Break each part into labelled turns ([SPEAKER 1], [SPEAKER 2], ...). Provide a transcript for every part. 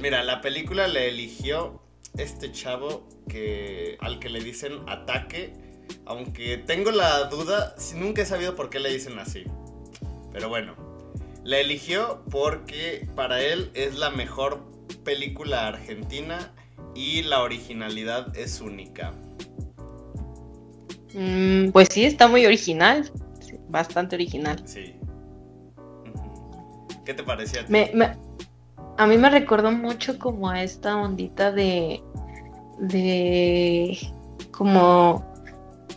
[SPEAKER 1] Pues mira, la película le eligió este chavo que al que le dicen ataque, aunque tengo la duda, nunca he sabido por qué le dicen así. Pero bueno, la eligió porque para él es la mejor película argentina y la originalidad es única.
[SPEAKER 2] Mm, pues sí, está muy original, bastante original.
[SPEAKER 1] Sí. ¿Qué te parecía?
[SPEAKER 2] a mí me recordó mucho como a esta ondita de, de, como,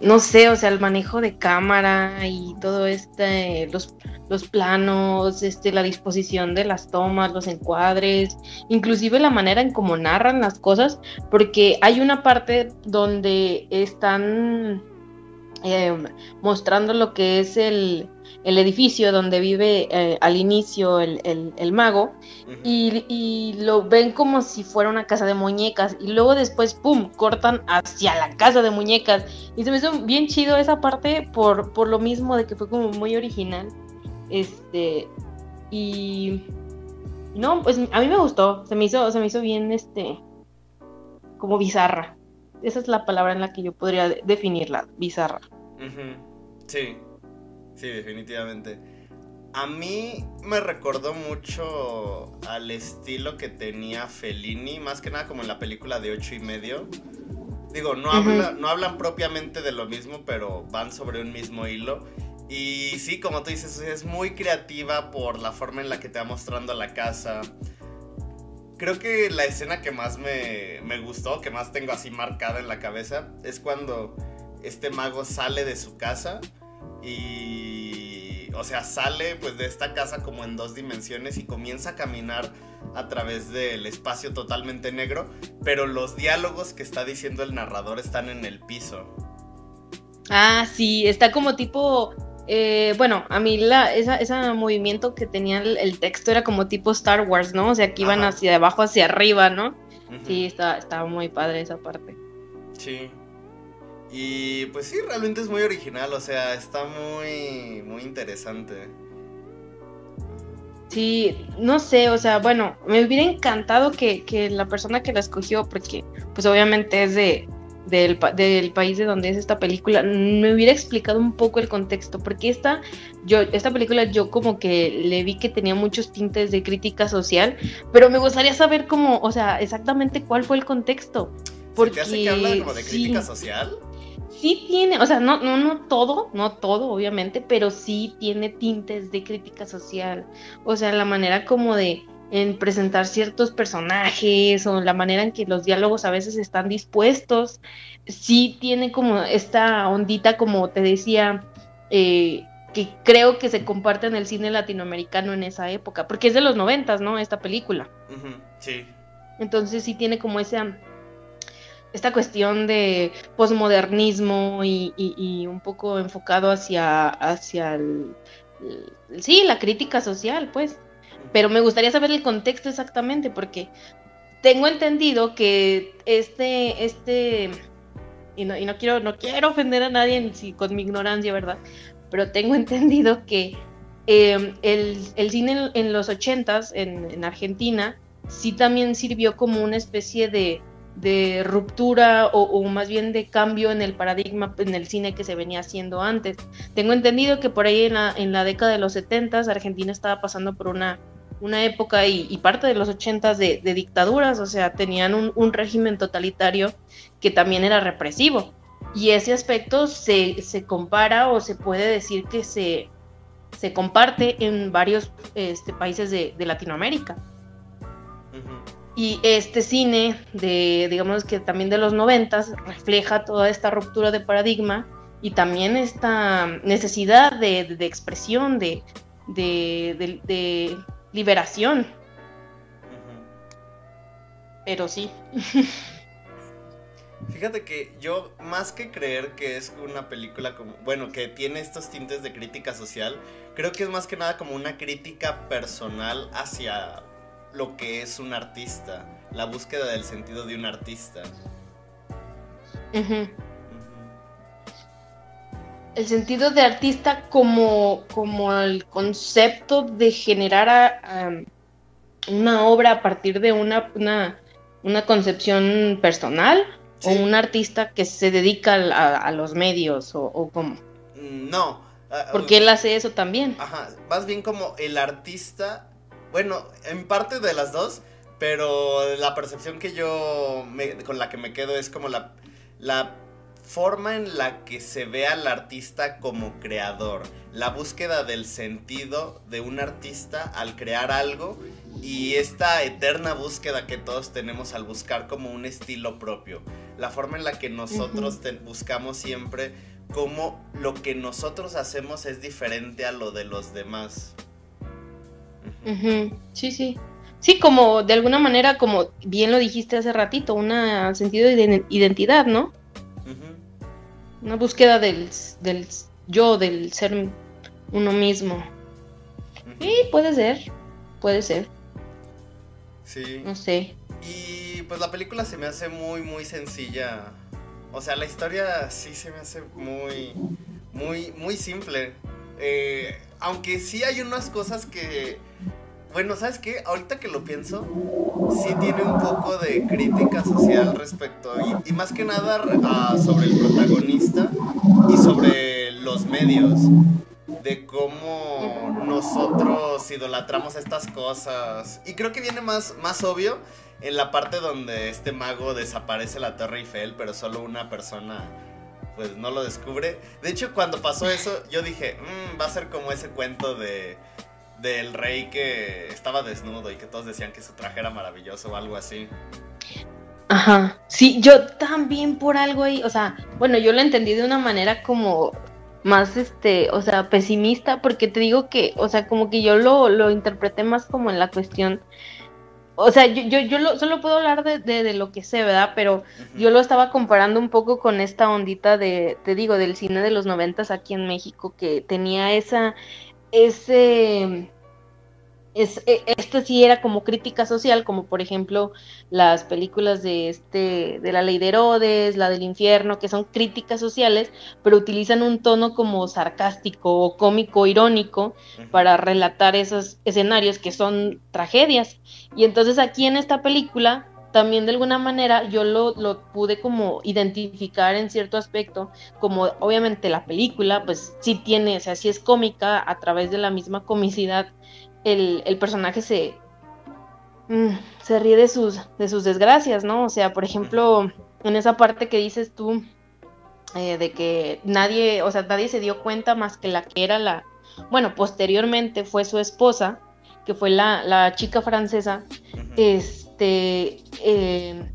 [SPEAKER 2] no sé, o sea, el manejo de cámara y todo este, los, los planos, este, la disposición de las tomas, los encuadres, inclusive la manera en cómo narran las cosas, porque hay una parte donde están Em, mostrando lo que es el, edificio donde vive eh, al inicio el, mago y, lo ven como si fuera una casa de muñecas y luego después, ¡pum!, cortan hacia la casa de muñecas y se me hizo bien chido esa parte por, por lo mismo de que fue como muy original. Este, y... No, pues a mí me gustó, se me hizo, se me hizo bien, este, como bizarra. Esa es la palabra en la que yo podría definirla, bizarra.
[SPEAKER 1] Sí, sí, definitivamente. A mí me recordó mucho al estilo que tenía Fellini, más que nada como en la película de ocho y medio. Digo, no, no hablan propiamente de lo mismo, pero van sobre un mismo hilo. Y sí, como tú dices, es muy creativa por la forma en la que te va mostrando la casa. Creo que la escena que más me, me gustó, que más tengo así marcada en la cabeza, es cuando este mago sale de su casa y, o sea, sale pues de esta casa como en dos dimensiones y comienza a caminar a través del espacio totalmente negro, pero los diálogos que está diciendo el narrador están en el piso.
[SPEAKER 2] Ah, sí, está como tipo eh, bueno, a mí la, ese movimiento que tenía el, texto era como tipo Star Wars, ¿no? O sea, que iban hacia abajo, hacia arriba, ¿no? Sí, estaba muy padre esa parte.
[SPEAKER 1] Sí. Y pues sí, realmente es muy original, o sea, está muy, muy interesante.
[SPEAKER 2] Sí, no sé, o sea, bueno, me hubiera encantado que, la persona que la escogió, porque pues obviamente es de, del, del, país de donde es esta película, me hubiera explicado un poco el contexto, porque esta, yo, esta película yo como que le vi que tenía muchos tintes de crítica social, pero me gustaría saber cómo, o sea, exactamente cuál fue el contexto.
[SPEAKER 1] Porque, ¿Te hace que habla como de crítica social?
[SPEAKER 2] Sí tiene, o sea, no, no, no todo, no todo, obviamente, pero sí tiene tintes de crítica social. O sea, la manera como de en presentar ciertos personajes o la manera en que los diálogos a veces están dispuestos, sí tiene como esta ondita, como te decía, eh, que creo que se comparte en el cine latinoamericano en esa época, porque es de los noventas, ¿no? Esta película.
[SPEAKER 1] sí.
[SPEAKER 2] Entonces sí tiene como esa esta cuestión de posmodernismo y, un poco enfocado hacia, hacia el, sí, la crítica social, pues. Pero me gustaría saber el contexto exactamente, porque tengo entendido que este, este, y no, y no quiero, no quiero ofender a nadie con mi ignorancia, ¿verdad? Pero tengo entendido que em, el, cine en, los ochentas, en, en Argentina, sí también sirvió como una especie de de ruptura o, más bien de cambio en el paradigma en el cine que se venía haciendo antes. Tengo entendido que por ahí en la, en la década de los 70 Argentina estaba pasando por una, una época y, parte de los 80 de, de, dictaduras, o sea, tenían un, régimen totalitario que también era represivo. Y ese aspecto se, se compara o se puede decir que se, se comparte en varios este, países de, de Latinoamérica. Y este cine de, digamos que también de los noventas, refleja toda esta ruptura de paradigma y también esta necesidad de, expresión, de, de, liberación. Pero sí.
[SPEAKER 1] Fíjate que yo, más que creer que es una película como, bueno, que tiene estos tintes de crítica social, creo que es más que nada como una crítica personal hacia lo que es un artista, la búsqueda del sentido de un artista.
[SPEAKER 2] El sentido de artista como, como el concepto de generar una obra a partir de una, una, concepción personal o un artista que se dedica a, los medios o, o cómo?
[SPEAKER 1] Mm, no.
[SPEAKER 2] Ah, Porque él hace eso también.
[SPEAKER 1] Ajá, más bien como el artista, bueno, en parte de las dos, pero la percepción que yo con la que me quedo es como la, la forma en la que se ve al artista como creador, la búsqueda del sentido de un artista al crear algo y esta eterna búsqueda que todos tenemos al buscar como un estilo propio, la forma en la que nosotros buscamos siempre como lo que nosotros hacemos es diferente a lo de los demás.
[SPEAKER 2] Sí, sí. Sí, como de alguna manera, como bien lo dijiste hace ratito, un sentido de identidad, ¿no? Una búsqueda del, del, yo, del ser uno mismo. Sí, puede ser, puede ser.
[SPEAKER 1] Sí.
[SPEAKER 2] No sé.
[SPEAKER 1] Y pues la película se me hace muy, muy sencilla. O sea, la historia sí se me hace muy, muy, muy simple. Eh, aunque sí hay unas cosas que bueno, ¿sabes qué? Ahorita que lo pienso, sí tiene un poco de crítica social respecto, y, y más que nada sobre el protagonista y sobre los medios, de cómo nosotros idolatramos estas cosas. Y creo que viene más, más obvio en la parte donde este mago desaparece la Torre Eiffel, pero solo una persona pues no lo descubre. De hecho, cuando pasó eso, yo dije, mmm, va a ser como ese cuento de del rey que estaba desnudo y que todos decían que su traje era maravilloso o algo así.
[SPEAKER 2] Ajá, sí, yo también por algo ahí, o sea, bueno, yo lo entendí de una manera como más, este, o sea, pesimista, porque te digo que, o sea, como que yo lo, lo interpreté más como en la cuestión, o sea, yo, yo, yo lo, solo puedo hablar de, de, lo que sé, ¿verdad? Pero yo lo estaba comparando un poco con esta ondita de, te digo, del cine de los noventas aquí en México, que tenía esa, ese es, e, este sí era como crítica social, como por ejemplo las películas de este, de la ley de Herodes, la del infierno, que son críticas sociales, pero utilizan un tono como sarcástico o cómico, irónico, para relatar esos escenarios que son tragedias. Y entonces aquí en esta película, también de alguna manera yo lo, lo pude como identificar en cierto aspecto, como obviamente la película, pues sí tiene, o sea, sí es cómica a través de la misma comicidad el, personaje se, mm, se ríe de sus, de sus desgracias, ¿no? O sea, por ejemplo, en esa parte que dices tú, eh, de que nadie, o sea, nadie se dio cuenta más que la que era la, bueno, posteriormente fue su esposa, que fue la, chica francesa, este, eh,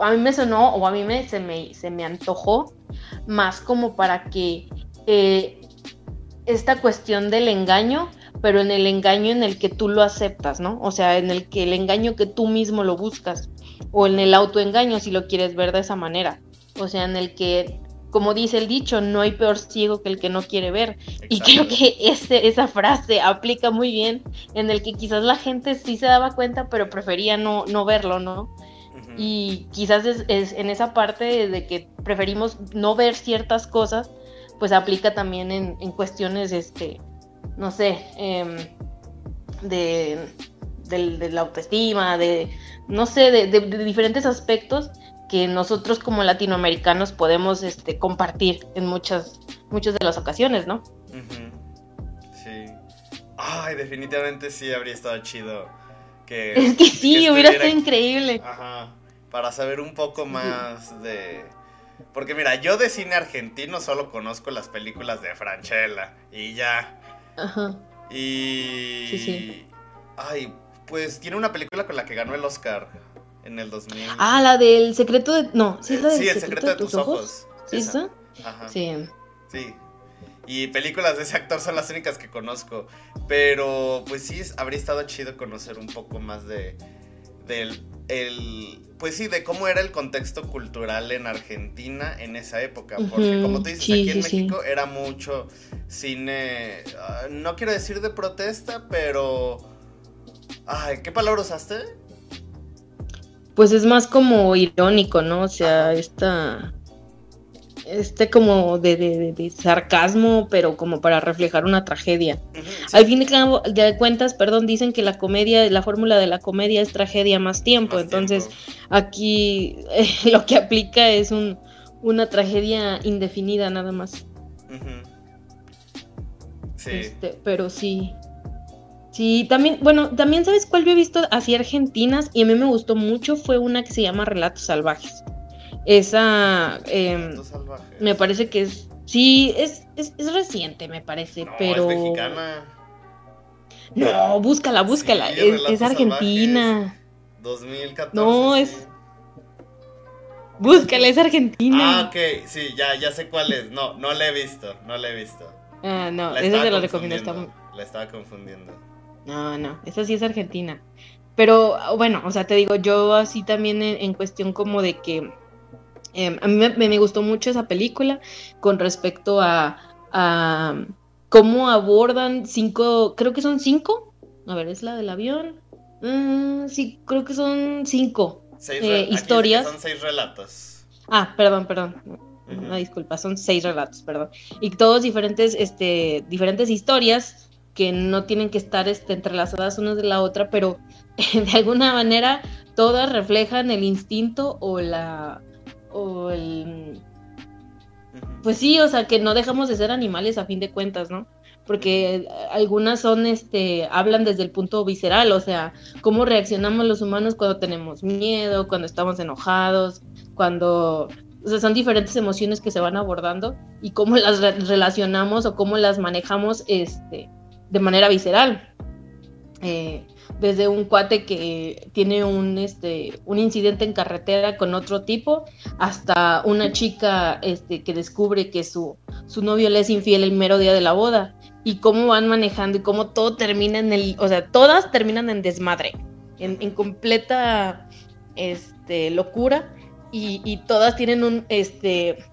[SPEAKER 2] a mí me sonó, o a mí me, se, me, se me antojó, más como para que eh, esta cuestión del engaño pero en el engaño en el que tú lo aceptas, ¿no? O sea, en el que el engaño que tú mismo lo buscas, o en el autoengaño si lo quieres ver de esa manera, o sea, en el que, como dice el dicho, no hay peor ciego que el que no quiere ver, y creo que ese, esa frase aplica muy bien, en el que quizás la gente sí se daba cuenta, pero prefería no, no verlo, ¿no? Y quizás es, en esa parte de que preferimos no ver ciertas cosas, pues aplica también en, en cuestiones este, no sé, em, de, la autoestima, de, no sé, de, diferentes aspectos que nosotros como latinoamericanos podemos este, compartir en muchas, muchas de las ocasiones, ¿no?
[SPEAKER 1] Sí. Ay, definitivamente sí habría estado chido. Que,
[SPEAKER 2] es que sí, hubiera estado increíble.
[SPEAKER 1] Ajá. Para saber un poco más de. Porque mira, yo de cine argentino solo conozco las películas de Franchella y ya. Ajá. Y. Sí, sí. Ay, pues tiene una película con la que ganó el Oscar en el 2000.
[SPEAKER 2] Ah, la del secreto de. No,
[SPEAKER 1] sí, la del sí, el secreto, de, tus ojos.
[SPEAKER 2] ¿Sí, eso? Ajá. Sí.
[SPEAKER 1] Sí. Y películas de ese actor son las únicas que conozco. Pero, pues sí, habría estado chido conocer un poco más de. Del. El, pues sí, de cómo era el contexto cultural en Argentina en esa época. Porque como tú dices, aquí en México era mucho cine, ah, no quiero decir de protesta, pero... Ay, ¿qué palabra usaste?
[SPEAKER 2] Pues es más como irónico, ¿no? O sea, esta... este como de, sarcasmo, pero como para reflejar una tragedia. Al fin de, cuentas, perdón, dicen que la comedia, la fórmula de la comedia es tragedia más tiempo, entonces aquí lo que aplica es un, una tragedia indefinida nada más. Sí. Este, pero sí. Sí, también, bueno, también sabes cuál yo he visto así argentinas y a mí me gustó mucho, fue una que se llama Relatos Salvajes. Esa eh, me parece que es, sí, es, es, reciente, me parece, pero...
[SPEAKER 1] Es mexicana.
[SPEAKER 2] No, búscala, búscala, es, argentina.
[SPEAKER 1] 2014.
[SPEAKER 2] No, es... Búscala, es argentina.
[SPEAKER 1] Ah, ok, sí, ya, ya sé cuál es. No, no la he visto, no la he visto.
[SPEAKER 2] Ah, no, esa te la recomiendo.
[SPEAKER 1] La estaba confundiendo.
[SPEAKER 2] No, no, esa sí es Argentina. Pero bueno, o sea, te digo, yo así también en, cuestión como de que em, a mí me, gustó mucho esa película con respecto a, cómo abordan cinco, creo que son cinco. A ver, es la del avión. Mm, sí, creo que son cinco eh, historias.
[SPEAKER 1] Son seis relatos.
[SPEAKER 2] Ah, perdón, perdón. Una disculpa, son seis relatos, perdón. Y todos diferentes, este, diferentes historias que no tienen que estar este, entrelazadas unas de la otra, pero de alguna manera todas reflejan el instinto o la o el pues sí, o sea, que no dejamos de ser animales a fin de cuentas, ¿no? Porque algunas son este hablan desde el punto visceral, o sea, cómo reaccionamos los humanos cuando tenemos miedo, cuando estamos enojados, cuando o sea, son diferentes emociones que se van abordando y cómo las relacionamos o cómo las manejamos este de manera visceral. Eh, desde un cuate que tiene un, este, un incidente en carretera con otro tipo, hasta una chica este, que descubre que su, su novio le es infiel el mero día de la boda, y cómo van manejando y cómo todo termina en el, o sea, todas terminan en desmadre, en, completa este, locura, y, y, todas tienen un, este,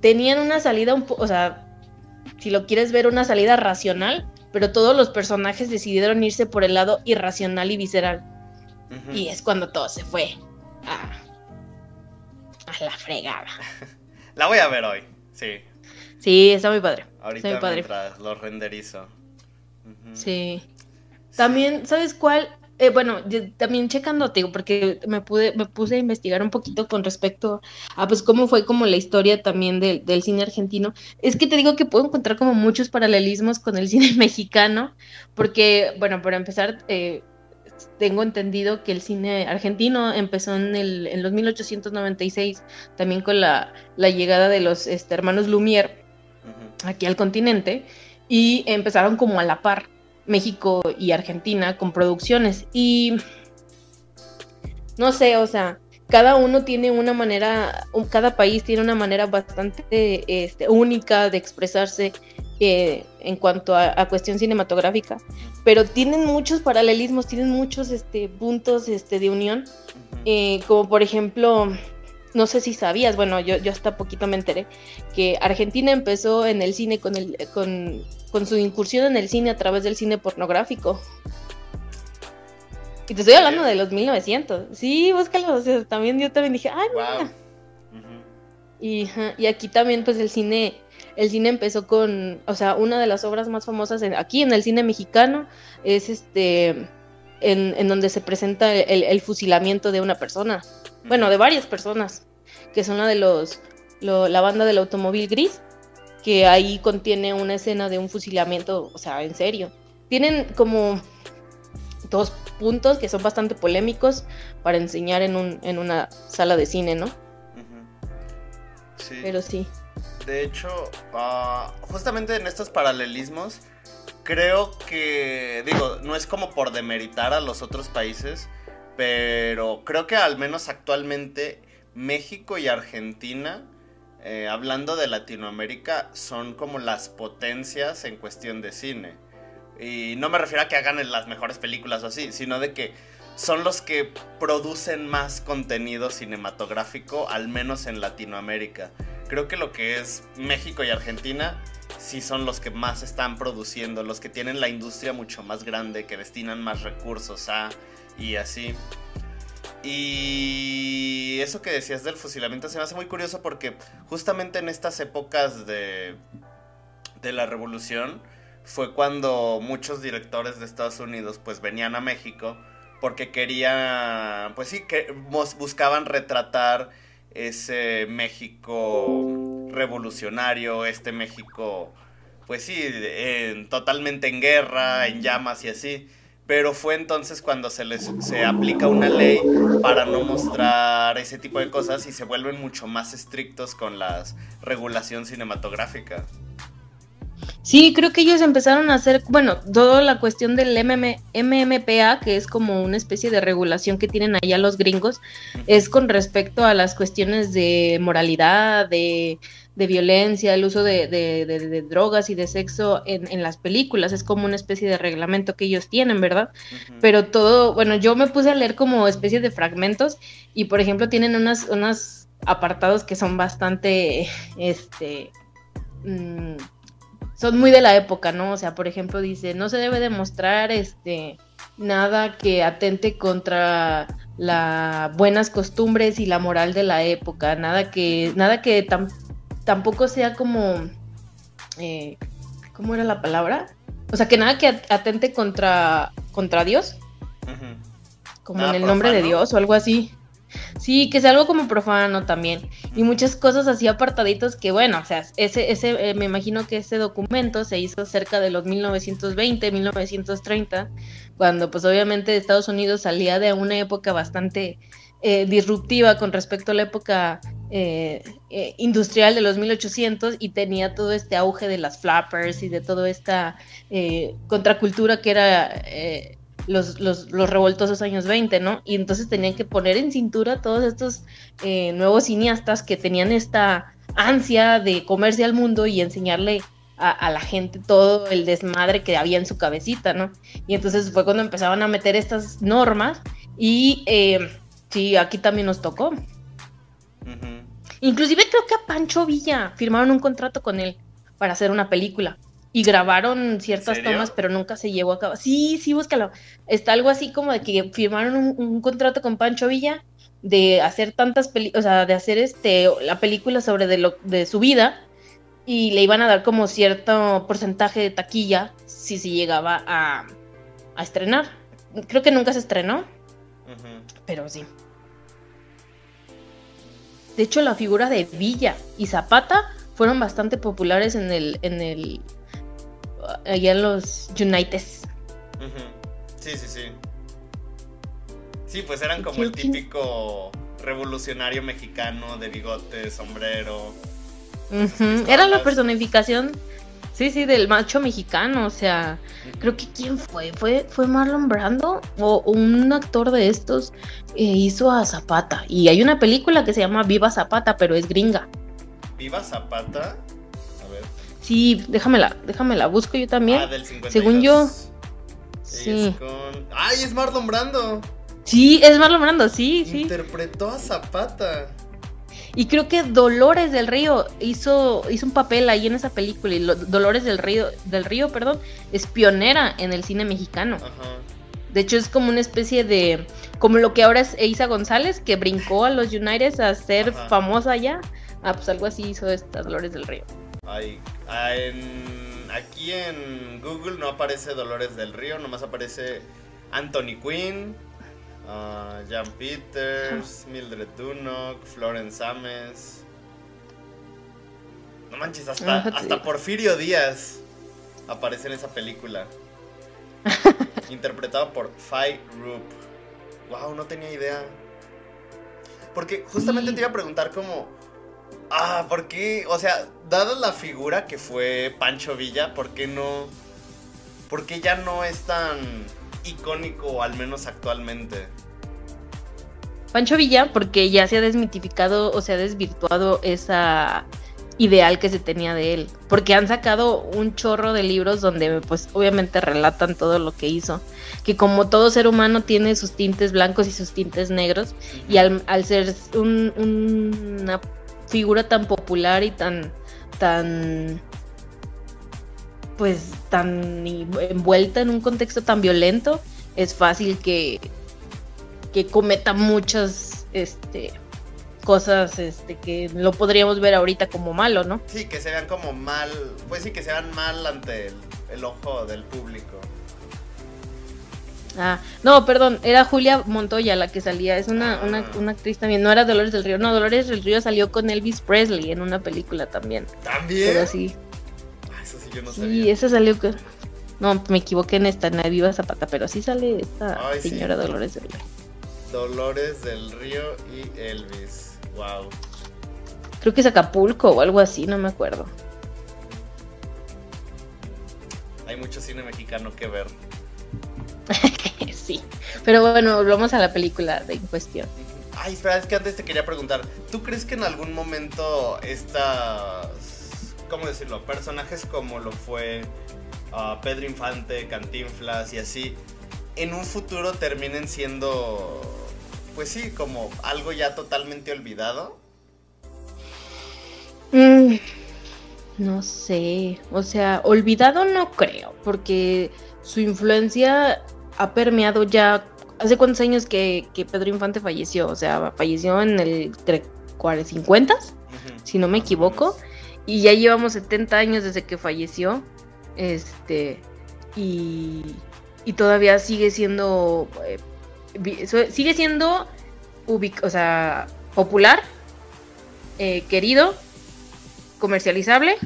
[SPEAKER 2] tenían una salida, un o sea, si lo quieres ver, una salida racional, pero todos los personajes decidieron irse por el lado irracional y visceral. Y es cuando todo se fue a, la fregada.
[SPEAKER 1] la voy a ver hoy, sí.
[SPEAKER 2] Sí, está muy padre.
[SPEAKER 1] Ahorita
[SPEAKER 2] muy
[SPEAKER 1] padre. lo renderizo.
[SPEAKER 2] sí. También, ¿sabes cuál? Eh, bueno, también checándote, porque me pude, me puse a investigar un poquito con respecto a pues cómo fue como la historia también del cine argentino. Es que te digo que puedo encontrar como muchos paralelismos con el cine mexicano, porque, bueno, para empezar, eh, tengo entendido que el cine argentino empezó en, el, en los 1896, también con la, llegada de los este, hermanos Lumière aquí al continente, y empezaron como a la par México y Argentina con producciones. Y no sé, o sea, cada uno tiene una manera, cada país tiene una manera bastante este, única de expresarse eh, en cuanto a, cuestión cinematográfica, pero tienen muchos paralelismos, tienen muchos este, puntos este, de unión, eh, como por ejemplo, no sé si sabías, bueno, yo, yo hasta poquito me enteré, que Argentina empezó en el cine con, el, con con su incursión en el cine a través del cine pornográfico. Y te estoy hablando de los 1900. Sí, búscalo. O sea, también yo también dije, ay, wow. y, y, aquí también, pues el cine, el cine empezó con, o sea, una de las obras más famosas aquí en el cine mexicano es este, en, en donde se presenta el, fusilamiento de una persona, bueno, de varias personas, que son la de los, la banda del automóvil gris que ahí contiene una escena de un fusilamiento, o sea, en serio. Tienen como dos puntos que son bastante polémicos para enseñar en, un, en una sala de cine, ¿no? Sí. Pero sí.
[SPEAKER 1] De hecho, ah, justamente en estos paralelismos, creo que, digo, no es como por demeritar a los otros países, pero creo que al menos actualmente México y Argentina eh, hablando de Latinoamérica, son como las potencias en cuestión de cine. Y no me refiero a que hagan las mejores películas o así, sino de que son los que producen más contenido cinematográfico, al menos en Latinoamérica. Creo que lo que es México y Argentina sí son los que más están produciendo, los que tienen la industria mucho más grande, que destinan más recursos a y así. Y eso que decías del fusilamiento se me hace muy curioso porque justamente en estas épocas de, de la revolución fue cuando muchos directores de Estados Unidos pues venían a México porque querían, pues sí, que buscaban retratar ese México revolucionario, este México, pues sí, totalmente en guerra, en llamas y así. Pero fue entonces cuando se les se aplica una ley para no mostrar ese tipo de cosas y se vuelven mucho más estrictos con la regulación cinematográfica.
[SPEAKER 2] Sí, creo que ellos empezaron a hacer, bueno, toda la cuestión del MMPA, que es como una especie de regulación que tienen allá los gringos, es con respecto a las cuestiones de moralidad, de, violencia, el uso de, drogas y de sexo en, las películas. Es como una especie de reglamento que ellos tienen, ¿verdad? Pero todo, bueno, yo me puse a leer como especie de fragmentos y, por ejemplo, tienen unas, unos apartados que son bastante, este... Mm, son muy de la época, ¿no? O sea, por ejemplo, dice, no se debe demostrar este nada que atente contra las buenas costumbres y la moral de la época, nada que, nada que tampoco sea como, eh, ¿cómo era la palabra? O sea, que nada que atente contra, contra Dios, como en el nombre de Dios o algo así. Sí, que sea algo como profano también. Y muchas cosas así apartaditos que, bueno, o sea, ese, ese, eh, me imagino que ese documento se hizo cerca de los 1920, 1930, cuando pues obviamente Estados Unidos salía de una época bastante eh, disruptiva con respecto a la época eh, industrial de los 1800 y tenía todo este auge de las flappers y de toda esta contracultura que era los, los, los revoltosos años 20, ¿no? Y entonces tenían que poner en cintura todos estos eh, nuevos cineastas que tenían esta ansia de comerse al mundo y enseñarle a, la gente todo el desmadre que había en su cabecita, ¿no? Y entonces fue cuando empezaban a meter estas normas y eh, sí, aquí también nos tocó. Inclusive creo que a Pancho Villa firmaron un contrato con él para hacer una película y grabaron ciertas tomas, pero nunca se llevó a cabo. Sí, sí, búscalo. Está algo así como de que firmaron un, contrato con Pancho Villa de hacer tantas películas, o sea, de hacer este la película sobre de, lo, de su vida y le iban a dar como cierto porcentaje de taquilla si se llegaba a, a estrenar. Creo que nunca se estrenó, pero sí. De hecho, la figura de Villa y Zapata fueron bastante populares en el, en el allá en los Unites.
[SPEAKER 1] Sí, sí, sí. Sí, pues eran como el típico revolucionario mexicano de bigote, sombrero.
[SPEAKER 2] Era la personificación, sí, sí, del macho mexicano. O sea, creo que quién fue, fue, fue Marlon Brando o un actor de estos eh, hizo a Zapata. Y hay una película que se llama Viva Zapata, pero es gringa.
[SPEAKER 1] ¿Viva Zapata?
[SPEAKER 2] Sí, déjamela, déjamela, busco yo también. Ah, del 52. Según yo.
[SPEAKER 1] Sí. ¡Ay, es Marlon Brando!
[SPEAKER 2] Sí, es Marlon Brando, sí, sí.
[SPEAKER 1] Interpretó a Zapata.
[SPEAKER 2] Y creo que Dolores del Río hizo, hizo un papel ahí en esa película. Y Dolores del Río, del Río, perdón, es pionera en el cine mexicano. Ajá. De hecho, es como una especie de. Como lo que ahora es Eiza González, que brincó a los United a ser famosa allá. Ah, pues algo así hizo esta Dolores del Río.
[SPEAKER 1] Ay, ah, aquí en Google no aparece Dolores del Río, nomás aparece Anthony Quinn, uh, Jan Peters, Mildred Dunnock, Florence Ames. No manches, hasta, hasta Porfirio Díaz aparece en esa película. interpretado por Fai Roop. Wow, no tenía idea. Porque justamente te iba a preguntar como Ah, ¿por qué? O sea, dada la figura que fue Pancho Villa, ¿por qué no? ¿Por qué ya no es tan icónico, al menos actualmente?
[SPEAKER 2] Pancho Villa, porque ya se ha desmitificado o se ha desvirtuado esa ideal que se tenía de él. Porque han sacado un chorro de libros donde, pues, obviamente relatan todo lo que hizo. Que como todo ser humano tiene sus tintes blancos y sus tintes negros. Y al, ser un, una figura tan popular y tan, tan, pues, tan envuelta en un contexto tan violento, es fácil que, que cometa muchas este, cosas este, que lo podríamos ver ahorita como malo, ¿no?
[SPEAKER 1] Sí, que se vean como mal, pues sí, que se vean mal ante el, ojo del público.
[SPEAKER 2] Ah, no, perdón, era Julia Montoya la que salía, es una, una, ah. una, actriz también, no era Dolores del Río, no, Dolores del Río salió con Elvis Presley en una película también.
[SPEAKER 1] ¿También?
[SPEAKER 2] Pero sí.
[SPEAKER 1] Sí yo
[SPEAKER 2] sabía. Sí, esa salió con... No, me equivoqué en esta, en Viva Zapata, pero sí sale esta señora Dolores del Río.
[SPEAKER 1] Dolores del Río y Elvis. Wow.
[SPEAKER 2] Creo que es Acapulco o algo así, no me acuerdo.
[SPEAKER 1] Hay mucho cine mexicano que ver.
[SPEAKER 2] sí, pero bueno, volvamos a la película de en cuestión.
[SPEAKER 1] Ay, espera, es que antes te quería preguntar, ¿tú crees que en algún momento estas, cómo decirlo, personajes como lo fue uh, Pedro Infante, Cantinflas y así, en un futuro terminen siendo pues sí, como algo ya totalmente olvidado.
[SPEAKER 2] Mm, no sé, o sea, olvidado no creo, porque su influencia ha permeado ya... ¿Hace cuántos años que, Pedro Infante falleció? O sea, falleció en el 50, si no me equivoco, y ya llevamos 70 años desde que falleció, este, y, y todavía sigue siendo... Eh, sigue siendo o sea, popular, eh, querido, comercializable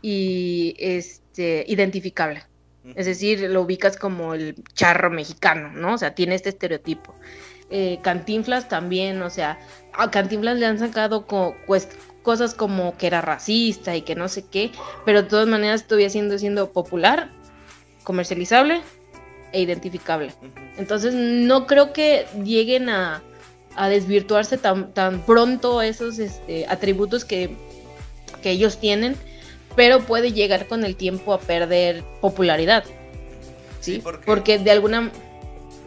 [SPEAKER 2] y este, identificable. Es decir, lo ubicas como el charro mexicano, ¿no? O sea, tiene este estereotipo. Eh, Cantinflas también, o sea, a Cantinflas le han sacado cosas como que era racista y que no sé qué, pero de todas maneras todavía siendo, siendo popular, comercializable e identificable. Entonces no creo que lleguen a, desvirtuarse tan, tan pronto esos este, atributos que, ellos tienen, pero puede llegar con el tiempo a perder popularidad. ¿sí? porque... de alguna...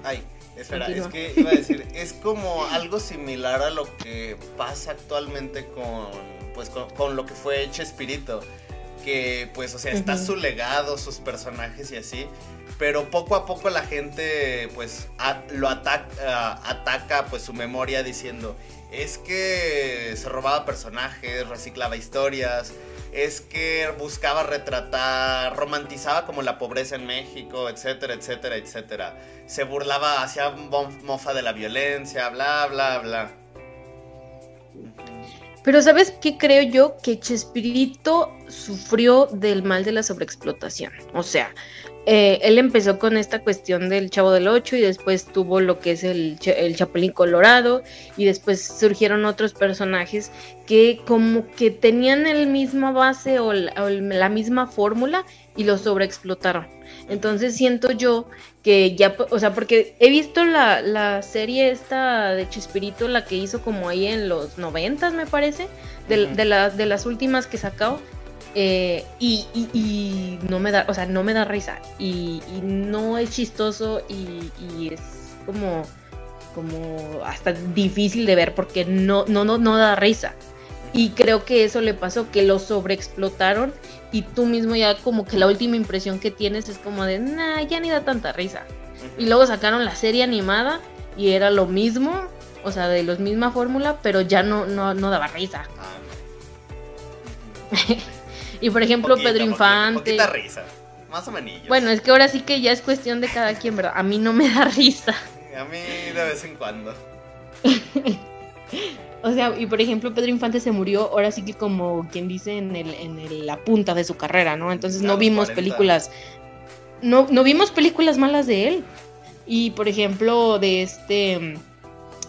[SPEAKER 1] Ay, espera, es que iba a decir, es como algo similar a lo que pasa actualmente con, pues, con, lo que fue Chespirito que pues, o sea, está su legado, sus personajes y así, pero poco a poco la gente pues lo ataca, ataca pues su memoria diciendo, es que se robaba personajes, reciclaba historias, es que buscaba retratar, romantizaba como la pobreza en México, etcétera, etcétera, etcétera. Se burlaba, hacía mofa de la violencia, bla, bla, bla.
[SPEAKER 2] Pero ¿sabes qué creo yo? Que Chespirito sufrió del mal de la sobreexplotación. O sea, eh, él empezó con esta cuestión del Chavo del Ocho y después tuvo lo que es el, el Chapulín Colorado y después surgieron otros personajes que como que tenían el misma base o la, misma fórmula y lo sobreexplotaron. Entonces siento yo que ya, o sea, porque he visto la, serie esta de Chespirito, la que hizo como ahí en los noventas, me parece, de, de, de las últimas que sacó, eh, y, no me da, o sea, no me da risa. Y, no es chistoso y, es como, como hasta difícil de ver porque no, no, no, no da risa. Y creo que eso le pasó, que lo sobreexplotaron y tú mismo ya como que la última impresión que tienes es como de, nah, ya ni da tanta risa. Y luego sacaron la serie animada y era lo mismo, o sea, de la misma fórmula, pero ya no, no, no daba risa. Y por ejemplo, Pedro Infante.
[SPEAKER 1] Poquita risa. Más o menos.
[SPEAKER 2] Bueno, es que ahora sí que ya es cuestión de cada quien, ¿verdad? A mí no me da risa.
[SPEAKER 1] A mí de vez en cuando.
[SPEAKER 2] o sea, y por ejemplo, Pedro Infante se murió, ahora sí que como quien dice, en, el, en la punta de su carrera, ¿no? Entonces no vimos películas. No, no vimos películas malas de él. Y por ejemplo, de este.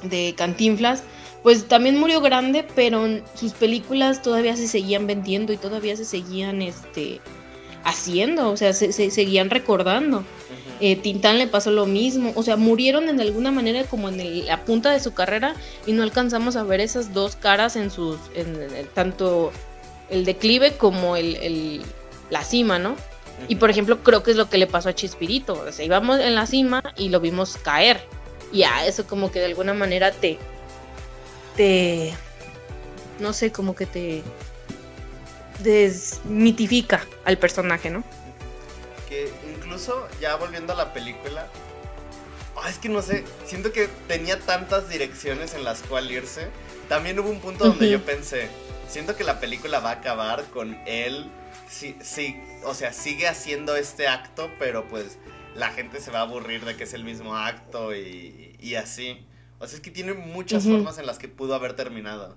[SPEAKER 2] de Cantinflas pues también murió grande, pero sus películas todavía se seguían vendiendo y todavía se seguían este, haciendo, o sea, se, seguían recordando. Eh, Tintán le pasó lo mismo, o sea, murieron en alguna manera como en la punta de su carrera y no alcanzamos a ver esas dos caras en sus, en, tanto el declive como el, la cima, ¿no? Y por ejemplo, creo que es lo que le pasó a Chespirito, o sea, íbamos en la cima y lo vimos caer. Y a eso como que de alguna manera te, te, no sé, como que te desmitifica al personaje, ¿no?
[SPEAKER 1] Que incluso ya volviendo a la película, Ah, es que no sé, siento que tenía tantas direcciones en las cuales irse. También hubo un punto donde yo pensé, siento que la película va a acabar con él, sí, sí, o sea, sigue haciendo este acto, pero pues la gente se va a aburrir de que es el mismo acto y, y así. O sea, es que tiene muchas formas en las que pudo haber terminado.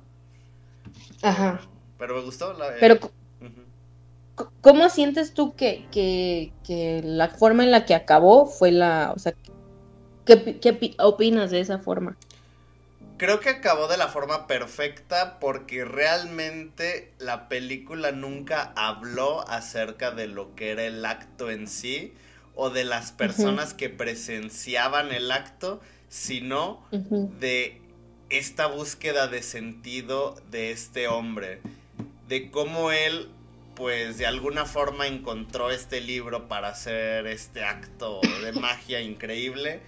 [SPEAKER 2] Ajá.
[SPEAKER 1] Pero me gustó la...
[SPEAKER 2] Pero, ¿cómo sientes tú que, que, que, la forma en la que acabó fue la... O sea, ¿qué, qué opinas de esa forma?
[SPEAKER 1] Creo que acabó de la forma perfecta porque realmente la película nunca habló acerca de lo que era el acto en sí o de las personas que presenciaban el acto, sino de esta búsqueda de sentido de este hombre, de cómo él pues de alguna forma encontró este libro para hacer este acto de magia increíble,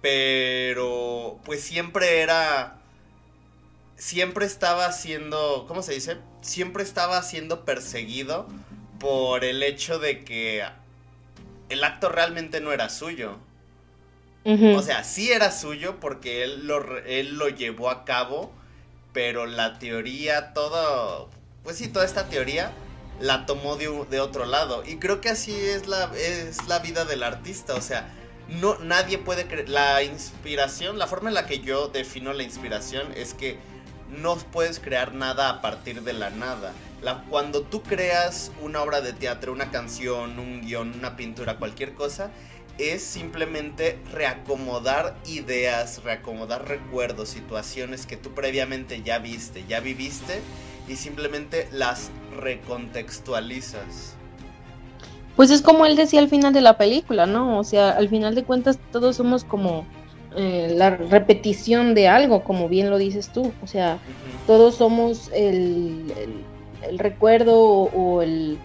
[SPEAKER 1] pero pues siempre era siempre estaba siendo, ¿cómo se dice? Siempre estaba siendo perseguido por el hecho de que el acto realmente no era suyo. O sea, sí era suyo porque él lo, él lo llevó a cabo, pero la teoría, todo, pues sí, toda esta teoría la tomó de, de otro lado. Y creo que así es la, es la vida del artista, o sea, no, nadie puede creer, la inspiración, la forma en la que yo defino la inspiración es que no puedes crear nada a partir de la nada. Cuando tú creas una obra de teatro, una canción, un guion, una pintura, cualquier cosa, es simplemente reacomodar ideas, reacomodar recuerdos, situaciones que tú previamente ya viste, ya viviste y simplemente las recontextualizas.
[SPEAKER 2] Pues es como él decía al final de la película, ¿no? O sea, al final de cuentas todos somos como eh, la repetición de algo, como bien lo dices tú. O sea, todos somos el, el, recuerdo o, el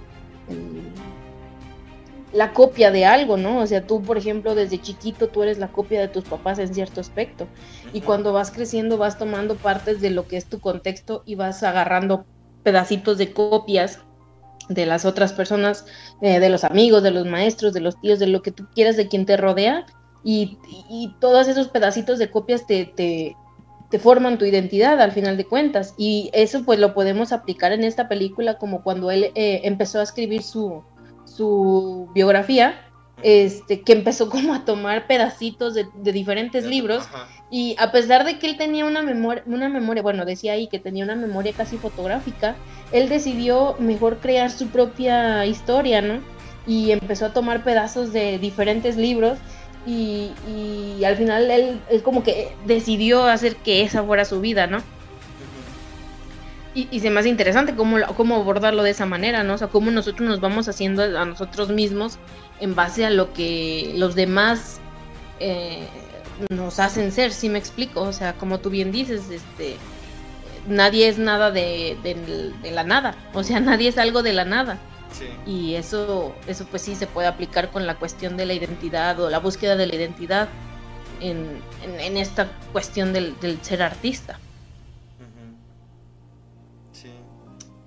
[SPEAKER 2] la copia de algo, ¿no? O sea, tú, por ejemplo, desde chiquito tú eres la copia de tus papás en cierto aspecto. Y cuando vas creciendo vas tomando partes de lo que es tu contexto y vas agarrando pedacitos de copias de las otras personas, eh, de los amigos, de los maestros, de los tíos, de lo que tú quieras, de quien te rodea. Y, todos esos pedacitos de copias te, te, te forman tu identidad al final de cuentas. Y eso pues lo podemos aplicar en esta película como cuando él eh, empezó a escribir su, su biografía, este, que empezó como a tomar pedacitos de, diferentes libros y a pesar de que él tenía una memoria, una memoria, bueno, decía ahí que tenía una memoria casi fotográfica, él decidió mejor crear su propia historia, ¿no? Y empezó a tomar pedazos de diferentes libros y, y al final él, él como que decidió hacer que esa fuera su vida, ¿no? Y, se me hace interesante cómo, cómo abordarlo de esa manera, ¿no? O sea, cómo nosotros nos vamos haciendo a nosotros mismos en base a lo que los demás eh, nos hacen ser, ¿sí me explico? O sea, como tú bien dices, este, nadie es nada de, de, la nada, o sea, nadie es algo de la nada. Sí. Y eso, eso pues sí se puede aplicar con la cuestión de la identidad o la búsqueda de la identidad en, en, esta cuestión del, del ser artista.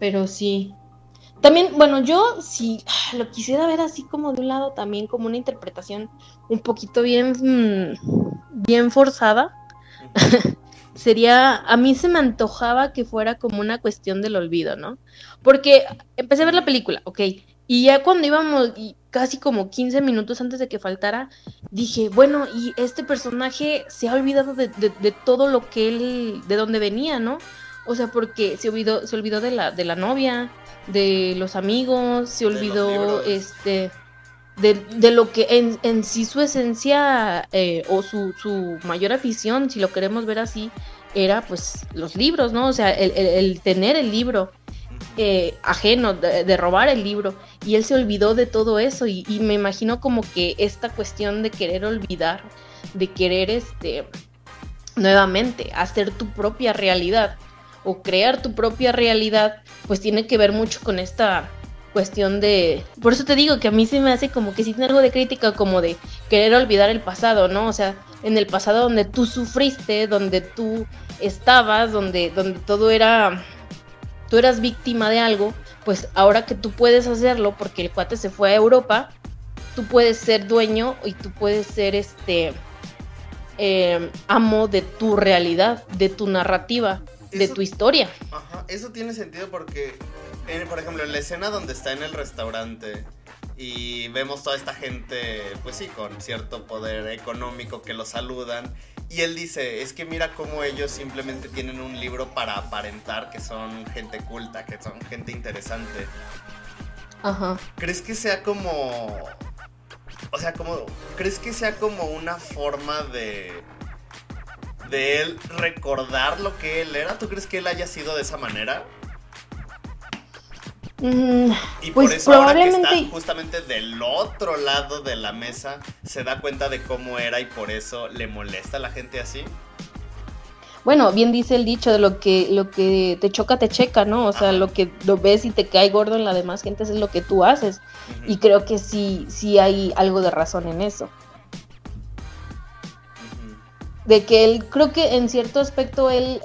[SPEAKER 2] Pero sí. También, bueno, yo si lo quisiera ver así como de un lado también como una interpretación un poquito bien, mm, bien forzada. Sería, a mí se me antojaba que fuera como una cuestión del olvido, ¿no? Porque empecé a ver la película, ok, y ya cuando íbamos, casi como 15 minutos antes de que faltara, dije, bueno, y este personaje se ha olvidado de, de todo lo que él, de dónde venía, ¿no? O sea, porque se olvidó, se olvidó de la, de la novia, de los amigos, se olvidó este de, lo que en, en, sí su esencia eh, o su, su, mayor afición, si lo queremos ver así, era pues los libros, ¿no? O sea, el, tener el libro eh, ajeno, de, robar el libro. Y él se olvidó de todo eso y, y me imagino como que esta cuestión de querer olvidar, de querer este nuevamente hacer tu propia realidad o crear tu propia realidad, pues tiene que ver mucho con esta cuestión de... Por eso te digo que a mí se me hace como que si tiene algo de crítica, como de querer olvidar el pasado, ¿no? O sea, en el pasado donde tú sufriste, donde tú estabas, donde, donde todo era... Tú eras víctima de algo, pues ahora que tú puedes hacerlo, porque el cuate se fue a Europa, tú puedes ser dueño y tú puedes ser este eh, amo de tu realidad, de tu narrativa, de tu historia.
[SPEAKER 1] Ajá, eso tiene sentido porque, por ejemplo, en la escena donde está en el restaurante y vemos toda esta gente, pues sí, con cierto poder económico que lo saludan. Y él dice, es que mira cómo ellos simplemente tienen un libro para aparentar que son gente culta, que son gente interesante.
[SPEAKER 2] Ajá.
[SPEAKER 1] ¿Crees que sea como... O sea, como... ¿Crees que sea como una forma de... De él recordar lo que él era? ¿Tú crees que él haya sido de esa manera?
[SPEAKER 2] Mm,
[SPEAKER 1] y
[SPEAKER 2] pues
[SPEAKER 1] por eso ahora que está justamente del otro lado de la mesa, se da cuenta de cómo era y por eso le molesta a la gente así.
[SPEAKER 2] Bueno, bien dice el dicho de lo que lo que te choca te checa, ¿no? O sea, lo que lo ves y te cae gordo en la demás gente es lo que tú haces. Y creo que sí sí hay algo de razón en eso. De que él creo que en cierto aspecto él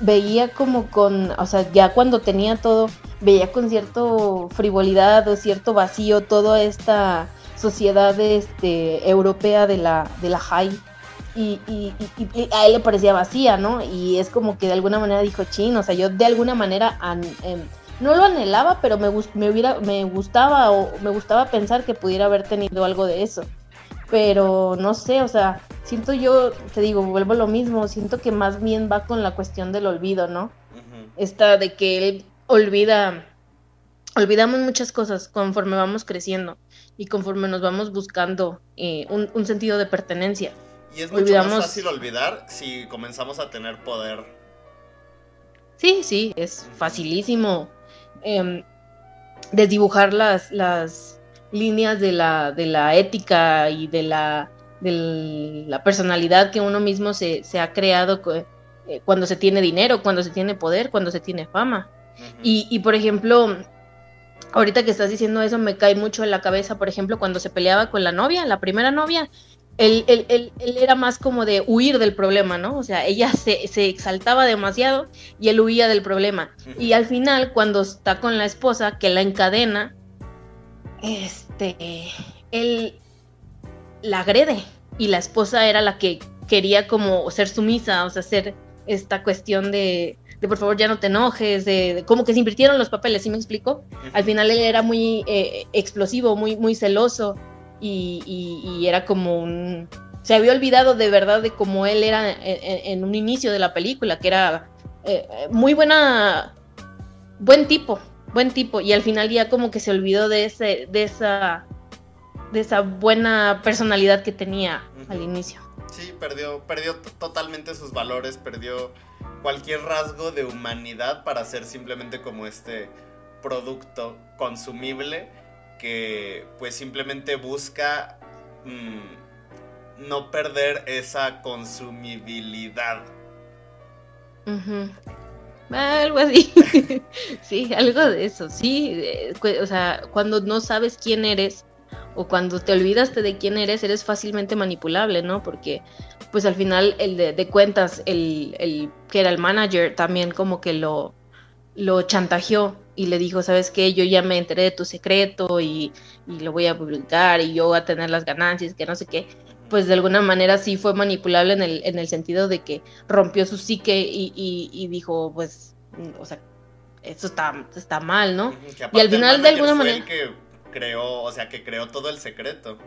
[SPEAKER 2] veía como con, o sea, ya cuando tenía todo veía con cierto frivolidad o cierto vacío toda esta sociedad este, europea de la, de la high. Y, a él le parecía vacía, ¿no? Y es como que de alguna manera dijo, chin, o sea, yo de alguna manera em, no lo anhelaba, pero me, me, hubiera, me gustaba o me gustaba pensar que pudiera haber tenido algo de eso. Pero no sé, o sea, siento yo, te digo, vuelvo a lo mismo, siento que más bien va con la cuestión del olvido, ¿no? Esta de que él olvida, olvidamos muchas cosas conforme vamos creciendo y conforme nos vamos buscando eh, un, sentido de pertenencia.
[SPEAKER 1] Y es mucho más fácil olvidar si comenzamos a tener poder.
[SPEAKER 2] Sí, sí, es facilísimo em, desdibujar las, las líneas de la, de la ética y de la, de la personalidad que uno mismo se, se ha creado eh, cuando se tiene dinero, cuando se tiene poder, cuando se tiene fama y, por ejemplo, ahorita que estás diciendo eso, me cae mucho en la cabeza, por ejemplo, cuando se peleaba con la novia, la primera novia, él, él, era más como de huir del problema, ¿no? O sea, ella se, se exaltaba demasiado y él huía del problema. Y al final, cuando está con la esposa, que la encadena, este, él la agrede y la esposa era la que quería como ser sumisa, o sea, hacer esta cuestión de, de por favor ya no te enojes, de, como que se invirtieron los papeles, ¿sí me explico? Al final él era muy eh, explosivo, muy, muy celoso y, era como un... Se había olvidado de verdad de cómo él era en, un inicio de la película, que era eh, muy buena, buen tipo, buen tipo, y al final ya como que se olvidó de, ese, de, esa, de esa buena personalidad que tenía al inicio.
[SPEAKER 1] Sí, perdió, perdió totalmente sus valores, perdió cualquier rasgo de humanidad para ser simplemente como este producto consumible que pues simplemente busca mm, no perder esa consumibilidad.
[SPEAKER 2] Algo así. sí, algo de eso, sí. O sea, cuando no sabes quién eres o cuando te olvidaste de quién eres, eres fácilmente manipulable, ¿no? Porque pues al final el de, cuentas, el, que era el manager también como que lo, lo chantajeó y le dijo, sabes qué, yo ya me enteré de tu secreto y, lo voy a publicar y yo voy a tener las ganancias, que no sé qué. Pues de alguna manera sí fue manipulable en el, en el sentido de que rompió su psique y, dijo, pues, o sea, eso está, está mal, ¿no? Y al final de alguna manera...
[SPEAKER 1] que creó, o sea, que creó todo el secreto.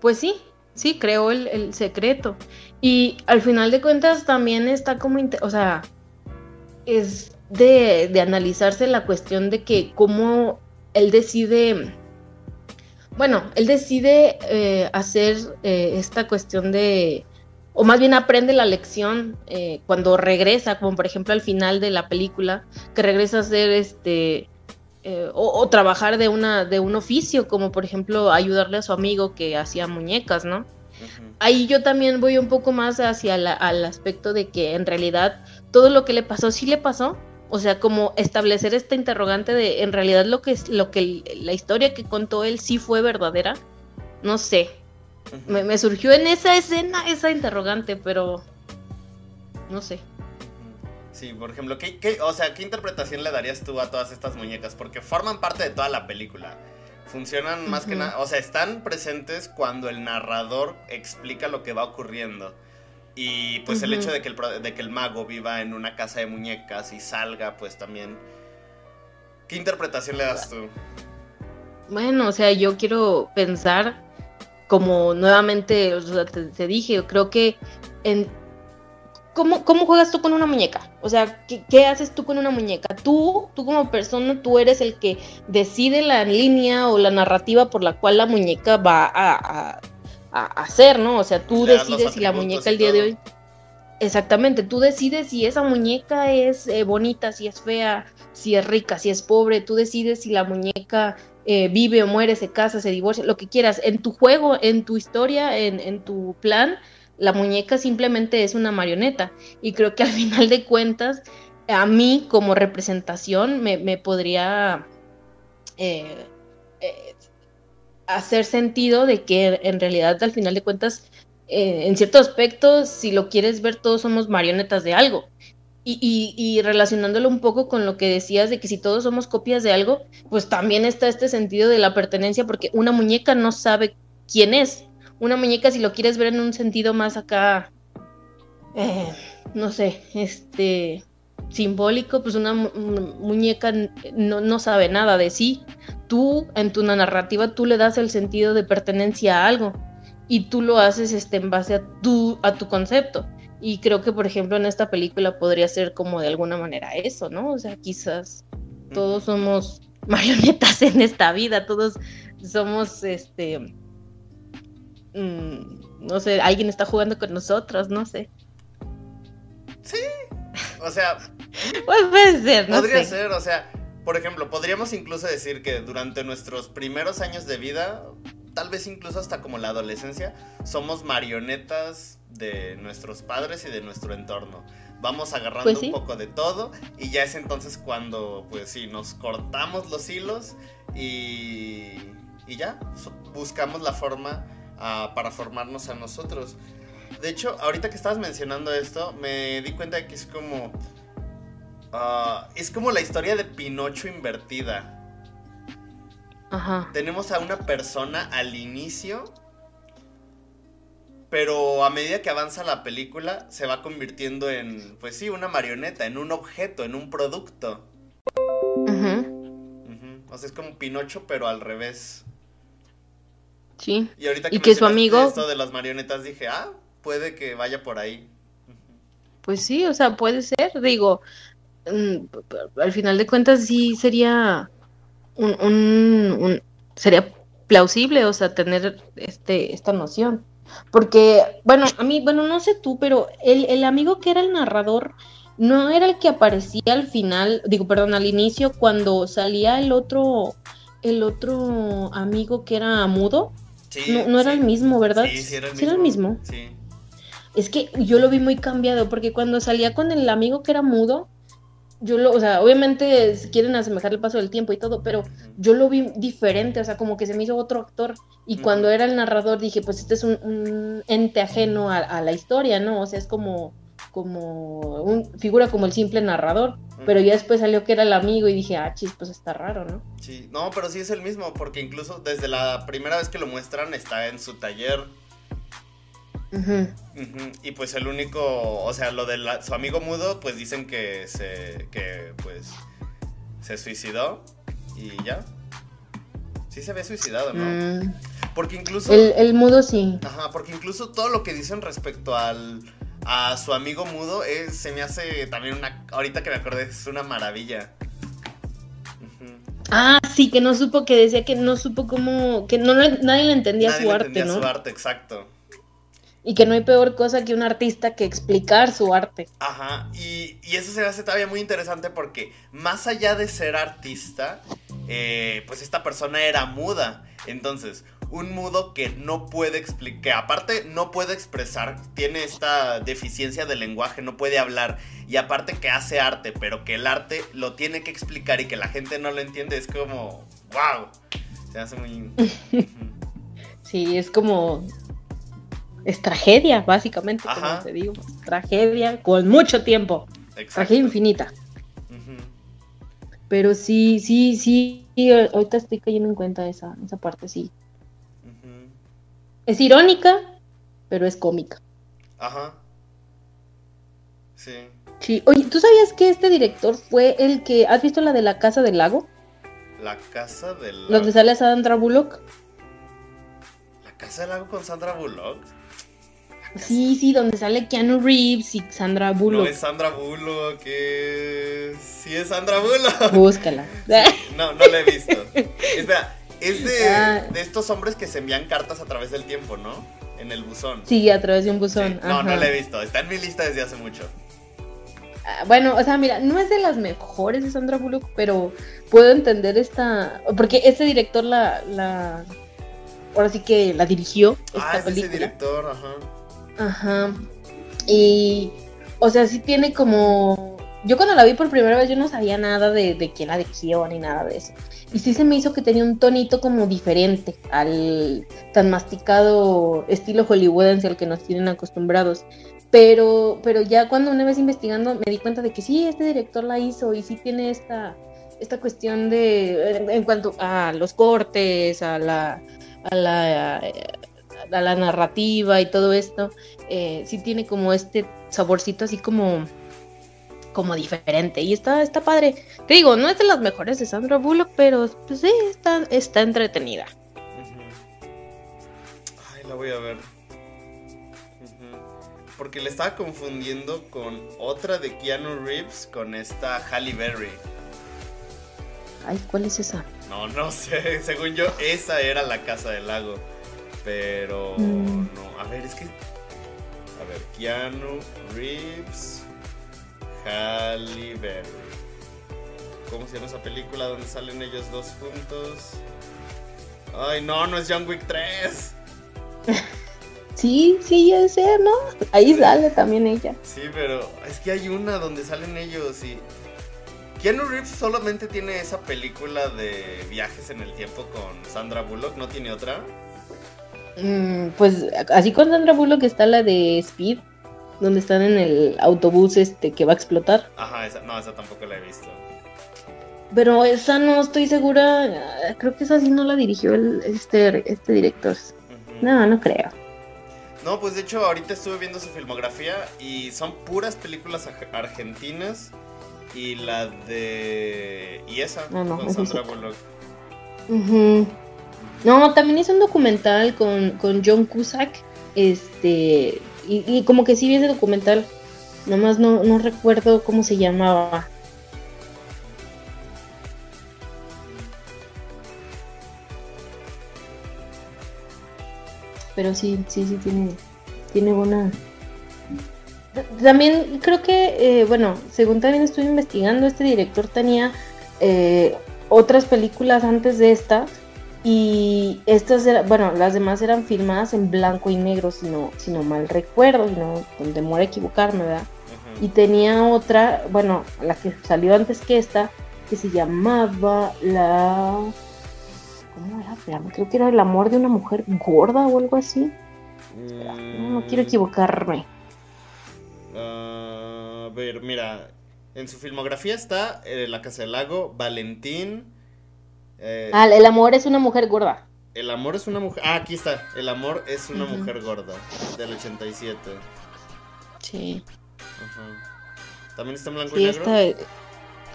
[SPEAKER 2] Pues sí, sí, creó el, secreto. Y al final de cuentas también está como, o sea, es de, analizarse la cuestión de que cómo él decide, bueno, él decide eh, hacer eh, esta cuestión de, o más bien aprende la lección eh, cuando regresa, como por ejemplo al final de la película, que regresa a ser este eh, o, trabajar de, una, de un oficio, como por ejemplo ayudarle a su amigo que hacía muñecas, ¿no? Ahí yo también voy un poco más hacia el al aspecto de que en realidad todo lo que le pasó sí le pasó, o sea, como establecer esta interrogante de en realidad lo que, lo que la historia que contó él sí fue verdadera, no sé. me, me surgió en esa escena esa interrogante, pero no sé.
[SPEAKER 1] Sí, por ejemplo, ¿qué, o sea, ¿qué interpretación le darías tú a todas estas muñecas? Porque forman parte de toda la película. Funcionan más que nada, o sea, están presentes cuando el narrador explica lo que va ocurriendo. Y pues el hecho de que el, de que el mago viva en una casa de muñecas y salga, pues también... ¿Qué interpretación le das tú?
[SPEAKER 2] Bueno, o sea, yo quiero pensar como nuevamente o sea, te, te, dije, creo que en ¿Cómo, ¿cómo, juegas tú con una muñeca? O sea, ¿qué, ¿qué, haces tú con una muñeca? Tú, tú como persona, tú eres el que decide la línea o la narrativa por la cual la muñeca va a, a, a hacer, ¿no? O sea, tú decides si la muñeca el día de hoy... Exactamente, tú decides si esa muñeca es eh, bonita, si es fea, si es rica, si es pobre, tú decides si la muñeca eh, vive o muere, se casa, se divorcia, lo que quieras. En tu juego, en tu historia, en, en tu plan, la muñeca simplemente es una marioneta. Y creo que al final de cuentas, a mí como representación me, me podría eh, eh, hacer sentido de que en realidad al final de cuentas, eh, en ciertos aspectos, si lo quieres ver, todos somos marionetas de algo. Y, relacionándolo un poco con lo que decías de que si todos somos copias de algo, pues también está este sentido de la pertenencia, porque una muñeca no sabe quién es, una muñeca, si lo quieres ver en un sentido más acá, eh, no sé, este, simbólico, pues una mu muñeca no, no, sabe nada de sí. Tú, en tu narrativa, tú le das el sentido de pertenencia a algo y tú lo haces este, en base a tu, a tu concepto. Y creo que, por ejemplo, en esta película podría ser como de alguna manera eso, ¿no? O sea, quizás todos somos marionetas en esta vida, todos somos, este, Mm, no sé, alguien está jugando con nosotros, no sé.
[SPEAKER 1] Sí, o sea.
[SPEAKER 2] pues puede ser,
[SPEAKER 1] no Podría ser, o sea, por ejemplo, podríamos incluso decir que durante nuestros primeros años de vida, tal vez incluso hasta como la adolescencia, somos marionetas de nuestros padres y de nuestro entorno. Vamos agarrando pues sí. un poco de todo y ya es entonces cuando, pues sí, nos cortamos los hilos y, y ya buscamos la forma uh, para formarnos a nosotros. De hecho, ahorita que estabas mencionando esto, me di cuenta de que es como... Uh, es como la historia de Pinocho invertida.
[SPEAKER 2] Ajá.
[SPEAKER 1] Tenemos a una persona al inicio, pero a medida que avanza la película se va convirtiendo en, pues sí, una marioneta, en un objeto, en un producto.
[SPEAKER 2] Uh -huh.
[SPEAKER 1] Uh -huh. O sea, es como Pinocho, pero al revés.
[SPEAKER 2] Sí.
[SPEAKER 1] Y ahorita que,
[SPEAKER 2] y que su amigo
[SPEAKER 1] esto de las marionetas dije, ah, puede que vaya por ahí.
[SPEAKER 2] Pues sí, o sea, puede ser, digo, al final de cuentas sí sería un, un, un sería plausible, o sea, tener este esta noción. Porque, bueno, a mí, bueno, no sé tú, pero el, el amigo que era el narrador no era el que aparecía al final, digo, perdón, al inicio, cuando salía el otro, el otro amigo que era mudo.
[SPEAKER 1] Sí,
[SPEAKER 2] no, no era
[SPEAKER 1] sí.
[SPEAKER 2] el mismo, ¿verdad?
[SPEAKER 1] Sí, sí era el
[SPEAKER 2] ¿Sí
[SPEAKER 1] mismo.
[SPEAKER 2] era el mismo?
[SPEAKER 1] Sí.
[SPEAKER 2] Es que yo lo vi muy cambiado, porque cuando salía con el amigo que era mudo, yo lo, o sea, obviamente quieren asemejar el paso del tiempo y todo, pero yo lo vi diferente, o sea, como que se me hizo otro actor. Y cuando era el narrador dije, pues este es un, un ente ajeno a, a la historia, ¿no? O sea, es como, como, un, figura como el simple narrador. Pero ya después salió que era el amigo y dije, ah, chis, pues está raro, ¿no?
[SPEAKER 1] Sí, no, pero sí es el mismo, porque incluso desde la primera vez que lo muestran está en su taller.
[SPEAKER 2] Ujú,
[SPEAKER 1] Y pues el único, o sea, lo de la- su amigo mudo, pues dicen que se, que pues se suicidó y ya. Sí se había suicidado, ¿no?
[SPEAKER 2] Mm,
[SPEAKER 1] Porque incluso...
[SPEAKER 2] el, el mudo sí.
[SPEAKER 1] Ajá, porque incluso todo lo que dicen respecto al a su amigo mudo es, se me hace también una ahorita que me acordé es una maravilla.
[SPEAKER 2] Ah, sí, que no supo, que decía que no supo cómo, que no nadie le entendía
[SPEAKER 1] Nadie
[SPEAKER 2] su
[SPEAKER 1] le
[SPEAKER 2] arte,
[SPEAKER 1] entendía
[SPEAKER 2] ¿no?
[SPEAKER 1] su arte, exacto.
[SPEAKER 2] Y que no hay peor cosa que un artista que explicar su arte.
[SPEAKER 1] Ajá, y, y eso se hace todavía muy interesante porque más allá de ser artista, eh, pues esta persona era muda. Entonces, un mudo que no puede explicar, que aparte no puede expresar, tiene esta deficiencia de lenguaje, no puede hablar, y aparte que hace arte, pero que el arte lo tiene que explicar y que la gente no lo entiende, es como, wow. Se hace muy...
[SPEAKER 2] Sí, es como. Es tragedia, básicamente,
[SPEAKER 1] Ajá.
[SPEAKER 2] como te digo. Tragedia con mucho tiempo.
[SPEAKER 1] Exacto.
[SPEAKER 2] Tragedia infinita. Pero sí, sí, sí. Ahorita estoy cayendo en cuenta esa, esa parte, sí. Es irónica, pero es cómica.
[SPEAKER 1] Ajá. Sí.
[SPEAKER 2] Sí. Oye, ¿tú sabías que este director fue el que. ¿Has visto la de la Casa del Lago?
[SPEAKER 1] La Casa del
[SPEAKER 2] Lago. Donde sale Sandra Bullock.
[SPEAKER 1] ¿La Casa del Lago con Sandra Bullock?
[SPEAKER 2] Sí, sí, donde sale Keanu Reeves y Sandra Bullock.
[SPEAKER 1] No es Sandra Bullock, que sí es Sandra Bullock.
[SPEAKER 2] Búscala.
[SPEAKER 1] no, no la he visto. Espera, es de, ah. de, estos hombres que se envían cartas a través del tiempo, ¿no? En el buzón.
[SPEAKER 2] Sí, a través de un buzón.
[SPEAKER 1] No, no la he visto. Está en mi lista desde hace mucho.
[SPEAKER 2] Ah, bueno, o sea, mira, no es de las mejores de Sandra Bullock, pero puedo entender esta. Porque este director la. la... Ahora sí que la dirigió.
[SPEAKER 1] Esta ah, es ese director, ajá.
[SPEAKER 2] Ajá. Y, o sea, sí tiene como... Yo cuando la vi por primera vez yo no sabía nada de, de quién la dirigió ni nada de eso. Y sí se me hizo que tenía un tonito como diferente al tan masticado estilo hollywoodense al que nos tienen acostumbrados. Pero, pero ya cuando una vez investigando me di cuenta de que sí, este director la hizo y sí tiene esta, esta cuestión de, en cuanto a los cortes, a la, a la a la narrativa y todo esto, eh, sí tiene como este saborcito así como como diferente y está está padre. Te digo, no es de las mejores de Sandra Bullock, pero pues sí, está, está entretenida.
[SPEAKER 1] Ay, la voy a ver. Porque le estaba confundiendo con otra de Keanu Reeves con esta Halle Berry.
[SPEAKER 2] Ay, ¿cuál es esa?
[SPEAKER 1] No, no sé. Según yo, esa era la Casa del Lago. Pero mm. no, a ver, es que. A ver, Keanu Reeves, Halle Berry. ¿Cómo se llama esa película donde salen ellos dos juntos? Ay, no, no es John Wick 3.
[SPEAKER 2] Sí, sí, ya sé, ¿no? Ahí sale también ella.
[SPEAKER 1] Sí, pero es que hay una donde salen ellos y. Keanu Reeves solamente tiene esa película de viajes en el tiempo con Sandra Bullock, ¿no tiene otra?
[SPEAKER 2] Mm, pues así con Sandra Bullock está la de Speed, donde están en el autobús este que va a explotar.
[SPEAKER 1] Ajá, esa, no, esa tampoco la he visto.
[SPEAKER 2] Pero esa no estoy segura, creo que esa sí no la dirigió el, este, este director. No, no creo.
[SPEAKER 1] No, pues de hecho ahorita estuve viendo su filmografía y son puras películas argentinas y la de... y esa, ah, con Sandra Bullock.
[SPEAKER 2] No, también hizo un documental con, John Cusack. Este. Y, como que sí vi ese documental. Nomás no, no recuerdo cómo se llamaba. Pero sí, sí, sí, tiene, tiene buena. También creo que, eh, bueno, según también estuve investigando, este director tenía eh, otras películas antes de esta y estas eran, bueno, las demás eran filmadas en blanco y negro, si no, si no mal recuerdo, si no demora equivocarme, ¿verdad? Y tenía otra, bueno, la que salió antes que esta, que se llamaba la... ¿Cómo era? creo que era el amor de una mujer gorda o algo así. no, quiero mm. equivocarme.
[SPEAKER 1] Ah, a ver, mira, en su filmografía está eh, La Casa del Lago, Valentín,
[SPEAKER 2] eh, ah, el amor es una mujer gorda.
[SPEAKER 1] El amor es una mujer. Ah, aquí está. El amor es una mujer gorda. Del 87.
[SPEAKER 2] Sí.
[SPEAKER 1] ¿También está en blanco y negro?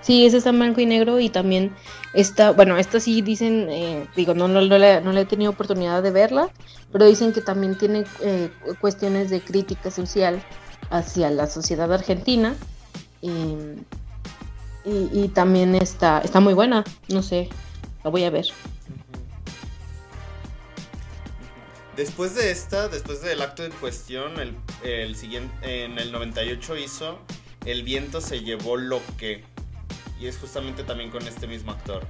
[SPEAKER 2] Sí, ese está en blanco y negro y también está, bueno, esta sí dicen, eh, digo, no, no, no, le, he tenido oportunidad de verla, pero dicen que también tiene eh, cuestiones de crítica social hacia la sociedad argentina y, y, también está, está muy buena, no sé, la voy a ver.
[SPEAKER 1] Después de esta, después del acto en cuestión, el, siguiente, en el 98 hizo El viento se llevó lo que. Y es justamente también con este mismo actor.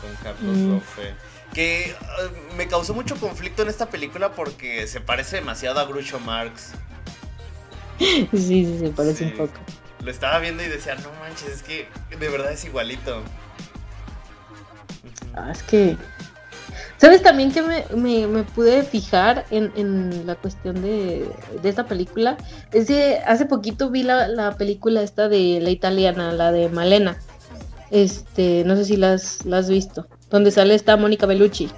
[SPEAKER 1] Con Carlos mm. Que uh, me causó mucho conflicto en esta película porque se parece demasiado a Groucho Marx.
[SPEAKER 2] Sí, sí, se parece un poco.
[SPEAKER 1] Lo estaba viendo y decía, no manches, es que de verdad es igualito.
[SPEAKER 2] Ah, es que. ¿Sabes también que me, pude fijar en, la cuestión de, esta película? Es que hace poquito vi la, película esta de la italiana, la de Malena. Este, no sé si la has, la visto. Donde sale esta Mónica Bellucci.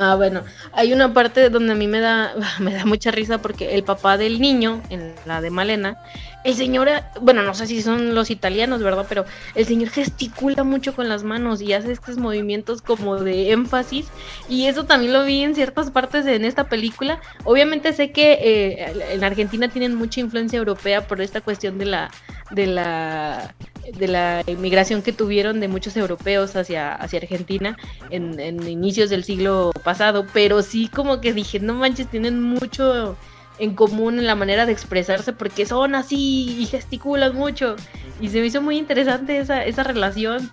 [SPEAKER 2] Ah, bueno, hay una parte donde a mí me da, me da mucha risa porque el papá del niño, en la de Malena, el señor, bueno, no sé si son los italianos, ¿verdad? Pero el señor gesticula mucho con las manos y hace estos movimientos como de énfasis. Y eso también lo vi en ciertas partes en esta película. Obviamente sé que eh, en Argentina tienen mucha influencia europea por esta cuestión de la, de la de la inmigración que tuvieron de muchos europeos hacia, hacia Argentina en, en inicios del siglo pasado, pero sí como que dije, no manches, tienen mucho en común en la manera de expresarse porque son así y gesticulan mucho. Y se me hizo muy interesante esa, esa relación.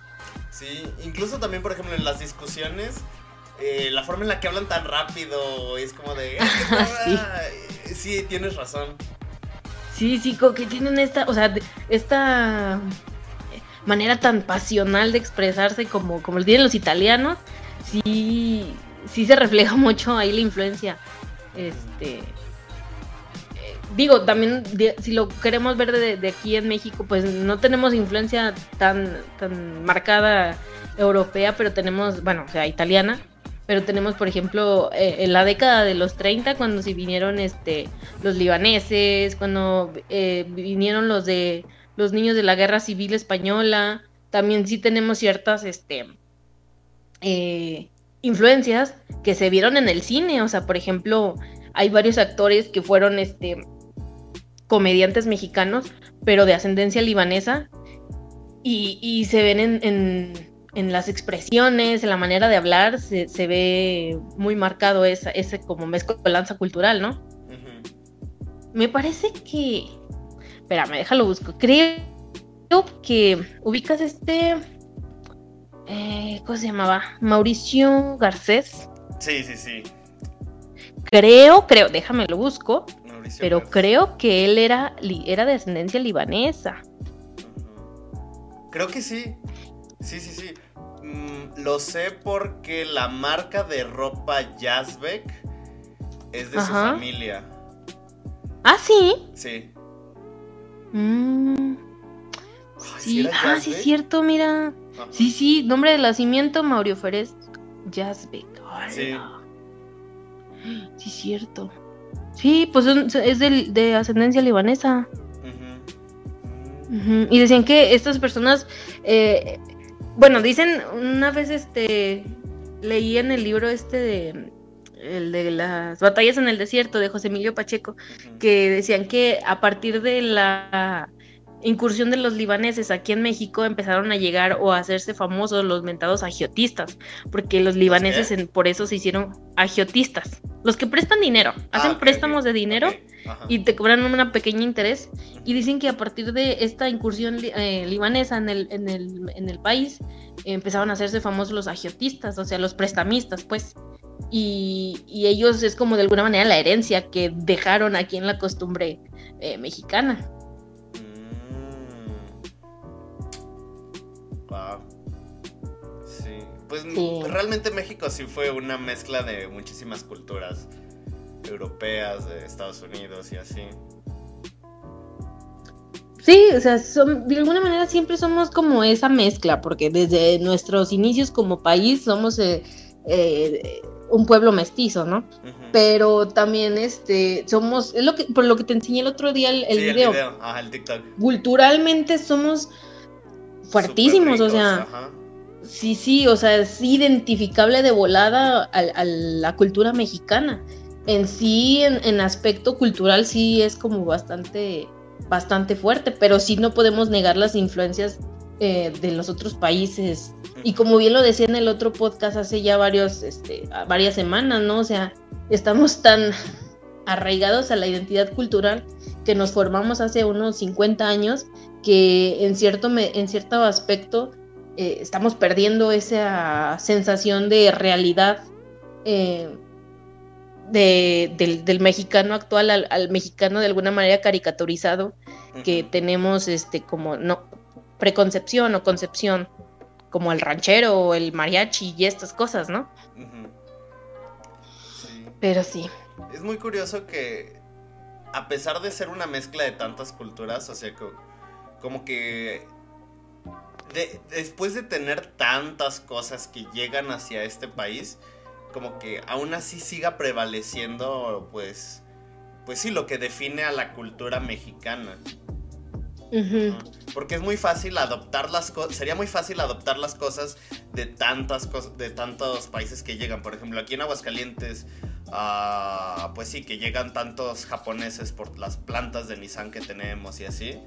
[SPEAKER 1] Sí, incluso también, por ejemplo, en las discusiones, eh, la forma en la que hablan tan rápido es como de... sí. sí, tienes razón.
[SPEAKER 2] Sí, sí, como que tienen esta, o sea, esta manera tan pasional de expresarse como, como lo tienen los italianos, sí, sí se refleja mucho ahí la influencia. Este, digo, también si lo queremos ver de, aquí en México, pues no tenemos influencia tan, tan marcada europea, pero tenemos, bueno, o sea, italiana, pero tenemos, por ejemplo, eh, en la década de los 30, cuando se vinieron este, los libaneses, cuando eh, vinieron los de los niños de la guerra civil española, también sí tenemos ciertas este, eh, influencias que se vieron en el cine, o sea, por ejemplo, hay varios actores que fueron este, comediantes mexicanos, pero de ascendencia libanesa, y, se ven en, las expresiones, en la manera de hablar, se, ve muy marcado esa, ese como mezcolanza cultural, ¿no? Me parece que... Espérame, déjalo busco. Creo que ubicas este... Eh, ¿Cómo se llamaba? Mauricio Garcés.
[SPEAKER 1] Sí, sí, sí.
[SPEAKER 2] Creo, creo, déjame lo busco pero creo que él era, era de ascendencia libanesa.
[SPEAKER 1] Creo que sí. Sí, sí, sí. Mm, lo sé porque la marca de ropa Yazbek es de su familia.
[SPEAKER 2] ¿Ah, sí?
[SPEAKER 1] Sí.
[SPEAKER 2] Mm. sí, ah, sí, es cierto, mira. Sí, sí, nombre de nacimiento, Mauricio Férez Yazbek. Sí. Sí, cierto. Sí, pues es de, ascendencia libanesa. Y decían que estas personas, eh, bueno, dicen, una vez este, leí en el libro este de, el de las batallas en el desierto de José Emilio Pacheco, que decían que a partir de la incursión de los libaneses aquí en México empezaron a llegar o a hacerse famosos los mentados agiotistas, porque los libaneses por eso se hicieron agiotistas, los que prestan dinero, ah, hacen préstamos de dinero y te cobran un pequeño interés y dicen que a partir de esta incursión eh, libanesa en el, en el, en el país empezaron a hacerse famosos los agiotistas, o sea, los prestamistas, pues. Y, ellos es como de alguna manera la herencia que dejaron aquí en la costumbre eh, mexicana.
[SPEAKER 1] Pues realmente México sí fue una mezcla de muchísimas culturas europeas, de Estados Unidos y así.
[SPEAKER 2] Sí, o sea, de alguna manera siempre somos como esa mezcla, porque desde nuestros inicios como país somos eh, eh, un pueblo mestizo, ¿no? Pero también este somos, es lo que, por lo que te enseñé el otro día el, video.
[SPEAKER 1] el TikTok.
[SPEAKER 2] Culturalmente somos fuertísimos, o sea, sí, sí, o sea, es identificable de volada a, la cultura mexicana. En sí, en, aspecto cultural, sí es como bastante, bastante fuerte, pero sí no podemos negar las influencias eh, de los otros países. Y como bien lo decía en el otro podcast hace ya varios, este, varias semanas, ¿no? O sea, estamos tan arraigados a la identidad cultural que nos formamos hace unos 50 años que en cierto, en cierto aspecto eh, estamos perdiendo esa sensación de realidad eh, del, mexicano actual al, mexicano de alguna manera caricaturizado que tenemos este como no preconcepción o concepción como el ranchero o el mariachi y estas cosas, ¿no? Pero sí.
[SPEAKER 1] Es muy curioso que a pesar de ser una mezcla de tantas culturas, o sea, como que después de tener tantas cosas que llegan hacia este país, como que aún así siga prevaleciendo, pues, pues sí, lo que define a la cultura mexicana. Porque es muy fácil adoptar las cosas, sería muy fácil adoptar las cosas de tantas cosas, de tantos países que llegan. Por ejemplo, aquí en Aguascalientes, uh, pues sí, que llegan tantos japoneses por las plantas de Nissan que tenemos y así,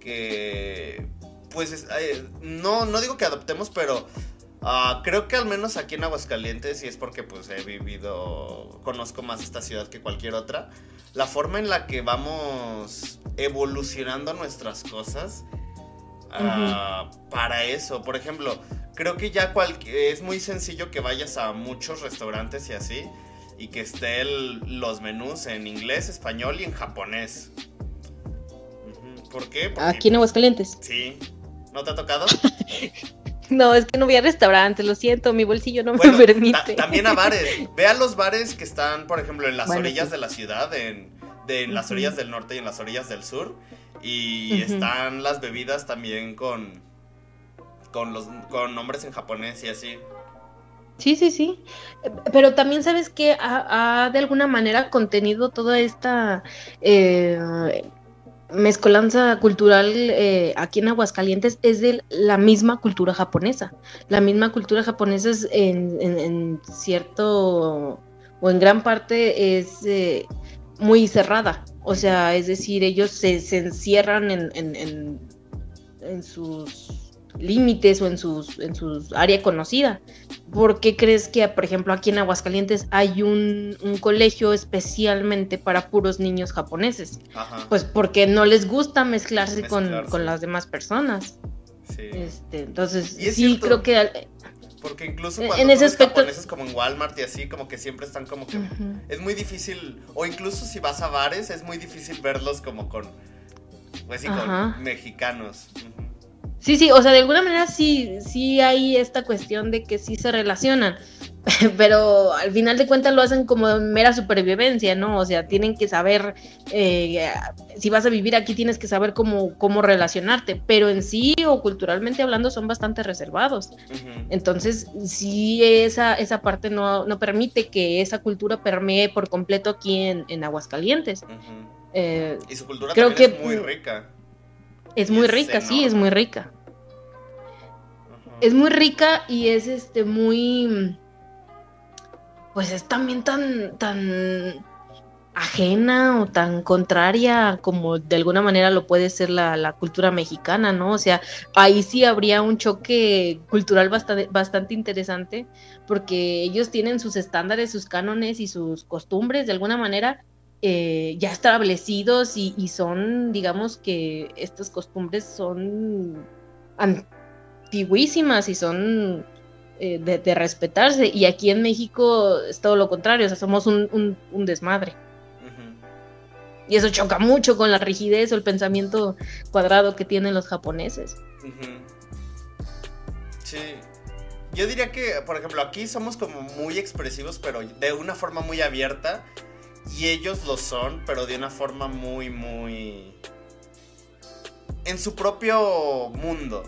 [SPEAKER 1] que pues eh, no, no digo que adoptemos, pero uh, creo que al menos aquí en Aguascalientes, y es porque pues he vivido, conozco más esta ciudad que cualquier otra, la forma en la que vamos evolucionando nuestras cosas uh, para eso. Por ejemplo, creo que ya es muy sencillo que vayas a muchos restaurantes y así y que estén los menús en inglés, español y en japonés. ¿Por qué?
[SPEAKER 2] Aquí en Aguascalientes.
[SPEAKER 1] Sí. ¿No te ha tocado?
[SPEAKER 2] no, es que no voy a restaurantes, lo siento, mi bolsillo no me permite.
[SPEAKER 1] también a bares. Ve a los bares que están, por ejemplo, en las orillas de la ciudad, en, las orillas del norte y en las orillas del sur. Y están las bebidas también con, con, los, con nombres en japonés y así.
[SPEAKER 2] Sí, sí, sí. Pero también sabes que ha, de alguna manera contenido toda esta eh, mezcolanza cultural eh, aquí en Aguascalientes es de la misma cultura japonesa. La misma cultura japonesa es en, cierto o en gran parte es eh, muy cerrada. O sea, es decir, ellos se, se encierran en, en, en sus límites o en sus en su área conocida. ¿Por qué crees que, por ejemplo, aquí en Aguascalientes hay un, colegio especialmente para puros niños japoneses? Pues porque no les gusta mezclarse, Con, las demás personas. Sí. Este, entonces, sí, creo que...
[SPEAKER 1] Porque incluso cuando en ese aspecto... japoneses como en Walmart y así, como que siempre están como que... Es muy difícil, o incluso si vas a bares, es muy difícil verlos como con... Pues sí, con mexicanos.
[SPEAKER 2] Sí, sí, o sea, de alguna manera sí, sí hay esta cuestión de que sí se relacionan, pero al final de cuentas lo hacen como mera supervivencia, ¿no? O sea, tienen que saber, eh, si vas a vivir aquí tienes que saber cómo, cómo relacionarte, pero en sí o culturalmente hablando son bastante reservados. Entonces, sí, esa, esa parte no, no, permite que esa cultura permee por completo aquí en, Aguascalientes.
[SPEAKER 1] Eh, y su cultura creo que, es muy rica.
[SPEAKER 2] Es muy rica, sí, es muy rica. Es muy rica y es este muy pues es también tan tan ajena o tan contraria como de alguna manera lo puede ser la, cultura mexicana, ¿no? O sea, ahí sí habría un choque cultural bastante, bastante interesante porque ellos tienen sus estándares, sus cánones y sus costumbres de alguna manera eh, ya establecidos y, son, digamos que estas costumbres son antiguísimas y son eh, de, respetarse. Y aquí en México es todo lo contrario, o sea, somos un, desmadre. Y eso choca mucho con la rigidez o el pensamiento cuadrado que tienen los japoneses.
[SPEAKER 1] Sí. Yo diría que, por ejemplo, aquí somos como muy expresivos, pero de una forma muy abierta. Y ellos lo son, pero de una forma muy, muy... En su propio mundo.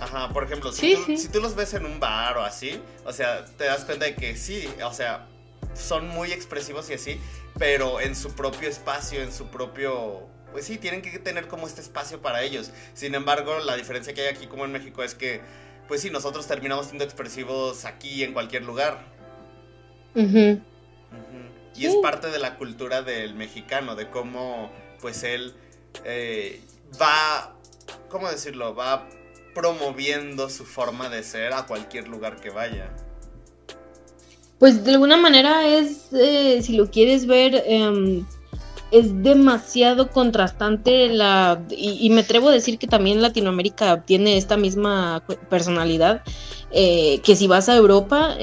[SPEAKER 1] Ajá, por ejemplo, si, tú, si tú los ves en un bar o así, o sea, te das cuenta de que sí, o sea, son muy expresivos y así, pero en su propio espacio, en su propio... Pues sí, tienen que tener como este espacio para ellos. Sin embargo, la diferencia que hay aquí como en México es que, pues sí, nosotros terminamos siendo expresivos aquí en cualquier lugar. Ajá. Y es parte de la cultura del mexicano, de cómo pues él eh, va, ¿cómo decirlo? Va promoviendo su forma de ser a cualquier lugar que vaya.
[SPEAKER 2] Pues de alguna manera es, eh, si lo quieres ver, em, es demasiado contrastante la y, me atrevo a decir que también Latinoamérica tiene esta misma personalidad eh, que si vas a Europa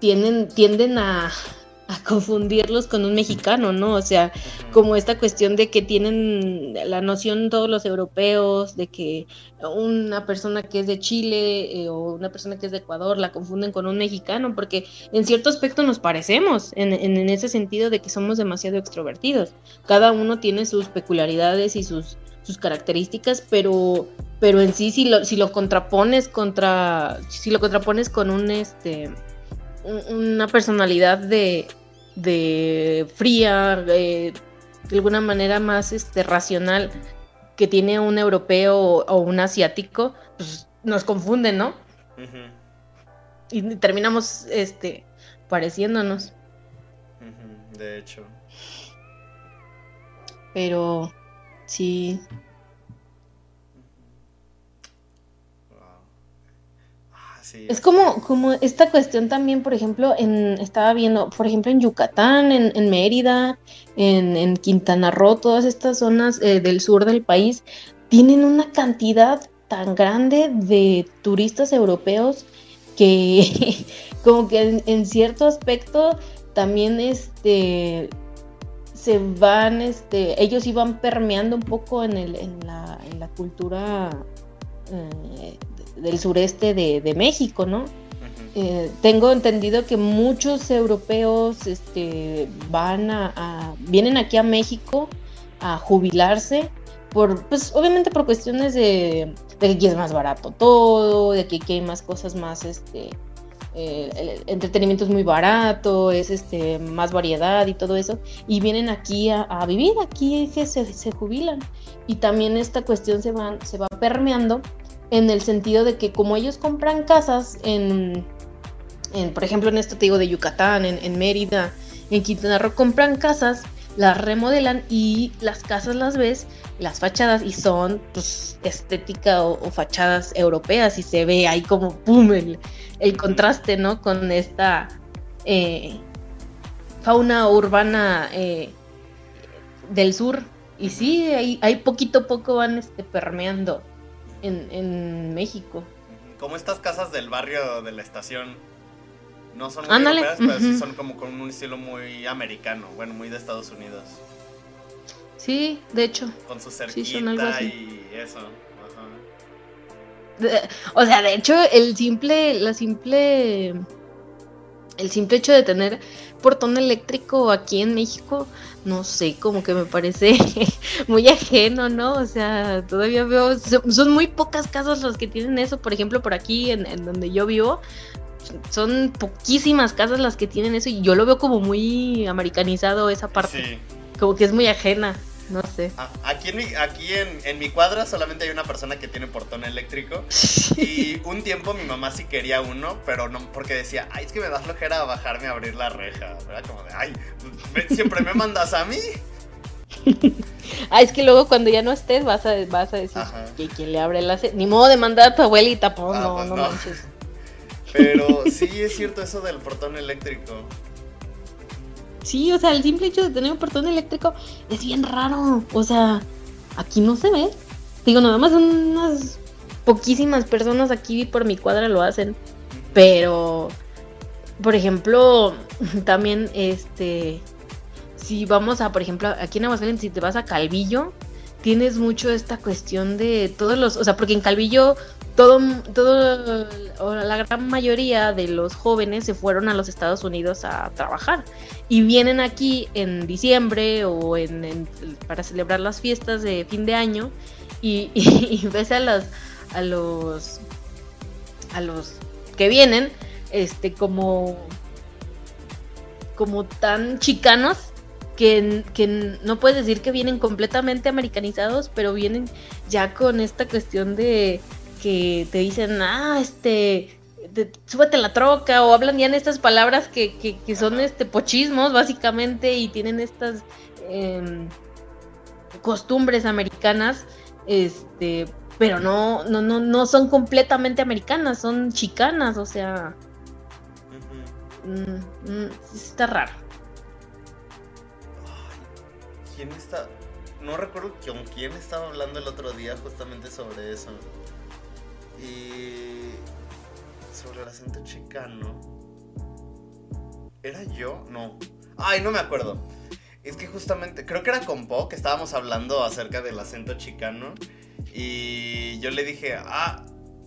[SPEAKER 2] tienden, tienden a, confundirlos con un mexicano, ¿no? O sea, como esta cuestión de que tienen la noción todos los europeos de que una persona que es de Chile eh, o una persona que es de Ecuador la confunden con un mexicano, porque en cierto aspecto nos parecemos, en, en, ese sentido de que somos demasiado extrovertidos. Cada uno tiene sus peculiaridades y sus, sus características, pero pero en sí si lo, si lo contrapones contra, si lo contrapones con un este una personalidad de, de fría, de, alguna manera más este racional que tiene un europeo o, un asiático, pues nos confunden, ¿no? Y terminamos este pareciéndonos.
[SPEAKER 1] De hecho.
[SPEAKER 2] Pero sí, Es como, como esta cuestión también, por ejemplo, en, estaba viendo, por ejemplo, en Yucatán, en, Mérida, en, Quintana Roo, todas estas zonas eh, del sur del país, tienen una cantidad tan grande de turistas europeos que como que en, cierto aspecto también este se van este ellos iban permeando un poco en, el, en, la, en la cultura eh, del sureste de, México, ¿no? Eh, tengo entendido que muchos europeos este, van a, vienen aquí a México a jubilarse por, pues obviamente por cuestiones de, que aquí es más barato todo, de que aquí hay más cosas más, este, eh, el entretenimiento es muy barato, es este, más variedad y todo eso, y vienen aquí a, vivir, aquí que se, se, jubilan. Y también esta cuestión se va, se va permeando en el sentido de que como ellos compran casas en, por ejemplo, en esto te digo de Yucatán, en, Mérida, en Quintana Roo, compran casas, las remodelan y las casas las ves, las fachadas, y son pues, estética o, fachadas europeas y se ve ahí como pum el, contraste, ¿no? Con esta eh, fauna urbana eh, del sur. Y sí, ahí, ahí poquito a poco van este, permeando en, México.
[SPEAKER 1] Como estas casas del barrio de la estación. No son muy europeas, pero sí son como con un estilo muy americano, bueno, muy de Estados Unidos.
[SPEAKER 2] Sí, de hecho.
[SPEAKER 1] Con su cerquita y eso.
[SPEAKER 2] o sea, de hecho, el simple, la simple, el simple hecho de tener portón eléctrico aquí en México no sé, como que me parece muy ajeno, ¿no? O sea, todavía veo, son muy pocas casas las que tienen eso, por ejemplo, por aquí en, donde yo vivo, son poquísimas casas las que tienen eso y yo lo veo como muy americanizado esa parte, sí. como que es muy ajena. No sé.
[SPEAKER 1] Ah, aquí en mi, aquí en, mi cuadra solamente hay una persona que tiene portón eléctrico. Y un tiempo mi mamá sí quería uno, pero no, porque decía, ay, es que me da flojera bajarme a abrir la reja. ¿verdad? Como de, ay, siempre me mandas a mí.
[SPEAKER 2] ah, es que luego cuando ya no estés vas a, vas a decir que quien le abre la... Ni modo de mandar a tu abuelita, pues no, pues no, no manches.
[SPEAKER 1] Pero sí es cierto eso del portón eléctrico.
[SPEAKER 2] Sí, o sea, el simple hecho de tener un portón eléctrico es bien raro. O sea, aquí no se ve. Digo, nada más unas poquísimas personas aquí por mi cuadra lo hacen. Pero, por ejemplo, también, este, si vamos a, por ejemplo, aquí en Aguascalientes, si te vas a Calvillo, tienes mucho esta cuestión de todos los, o sea, porque en Calvillo todo, todo, la gran mayoría de los jóvenes se fueron a los Estados Unidos a trabajar. Y vienen aquí en diciembre o en, para celebrar las fiestas de fin de año y, y, ves a los, a los, a los que vienen, este, como, como tan chicanos que, que, no puedes decir que vienen completamente americanizados, pero vienen ya con esta cuestión de, que te dicen, ah, este, súbete la troca, o hablan ya en estas palabras que, que, son este pochismos, básicamente, y tienen estas em, costumbres americanas, este, pero no, no, no, no son completamente americanas, son chicanas, o sea. Mm, mm, está raro.
[SPEAKER 1] ¿Quién está? No recuerdo con quién estaba hablando el otro día justamente sobre eso. Y sobre el acento chicano. ¿Era yo? No. Ay, no me acuerdo. Es que justamente, creo que era con Po que estábamos hablando acerca del acento chicano. Y yo le dije, ah,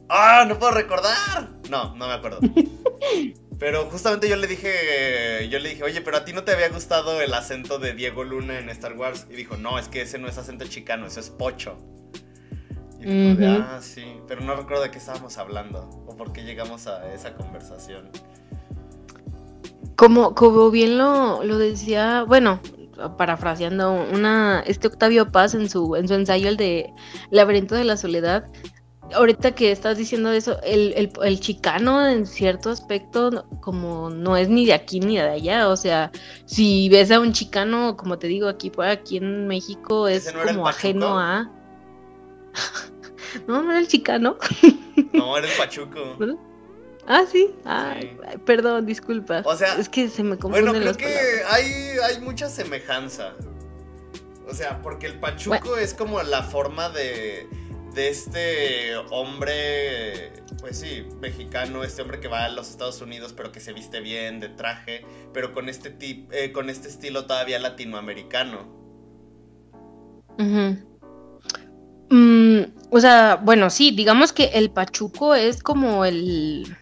[SPEAKER 1] ah, no puedo recordar. No, no me acuerdo. Pero justamente yo le dije, yo le dije, oye, pero a ti no te había gustado el acento de Diego Luna en Star Wars. Y dijo, no, es que ese no es acento chicano, eso es pocho ah, sí, pero no recuerdo de qué estábamos hablando o por qué llegamos a esa conversación.
[SPEAKER 2] Como, como bien lo, lo decía, bueno, parafraseando una este Octavio Paz en su en su ensayo el de Laberinto de la Soledad ahorita que estás diciendo eso el, el, chicano en cierto aspecto como no es ni de aquí ni de allá o sea si ves a un chicano como te digo aquí aquí en México es como ajeno a no no era el chicano
[SPEAKER 1] no era el pachuco
[SPEAKER 2] Ah, sí. Ay, perdón, disculpa.
[SPEAKER 1] O sea,
[SPEAKER 2] es que se me confunden
[SPEAKER 1] Bueno, creo que hay, hay mucha semejanza. O sea, porque el pachuco es como la forma de, de este hombre, pues sí, mexicano, este hombre que va a los Estados Unidos pero que se viste bien, de traje, pero con este, tip, eh, con este estilo todavía latinoamericano.
[SPEAKER 2] Mm, o sea, bueno, sí, digamos que el pachuco es como el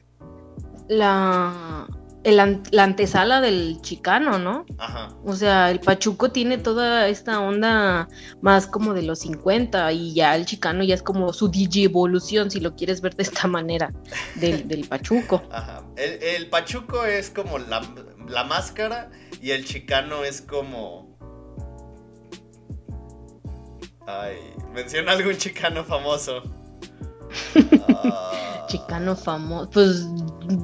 [SPEAKER 2] la, la antesala del chicano, ¿no? Ajá. O sea, el Pachuco tiene toda esta onda más como de los 50 y ya el chicano ya es como su DJ evolución, si lo quieres ver de esta manera, del, Pachuco.
[SPEAKER 1] Ajá. El, Pachuco es como la, la máscara y el chicano es como... Ay, menciona algún chicano famoso.
[SPEAKER 2] Chicano famoso. Pues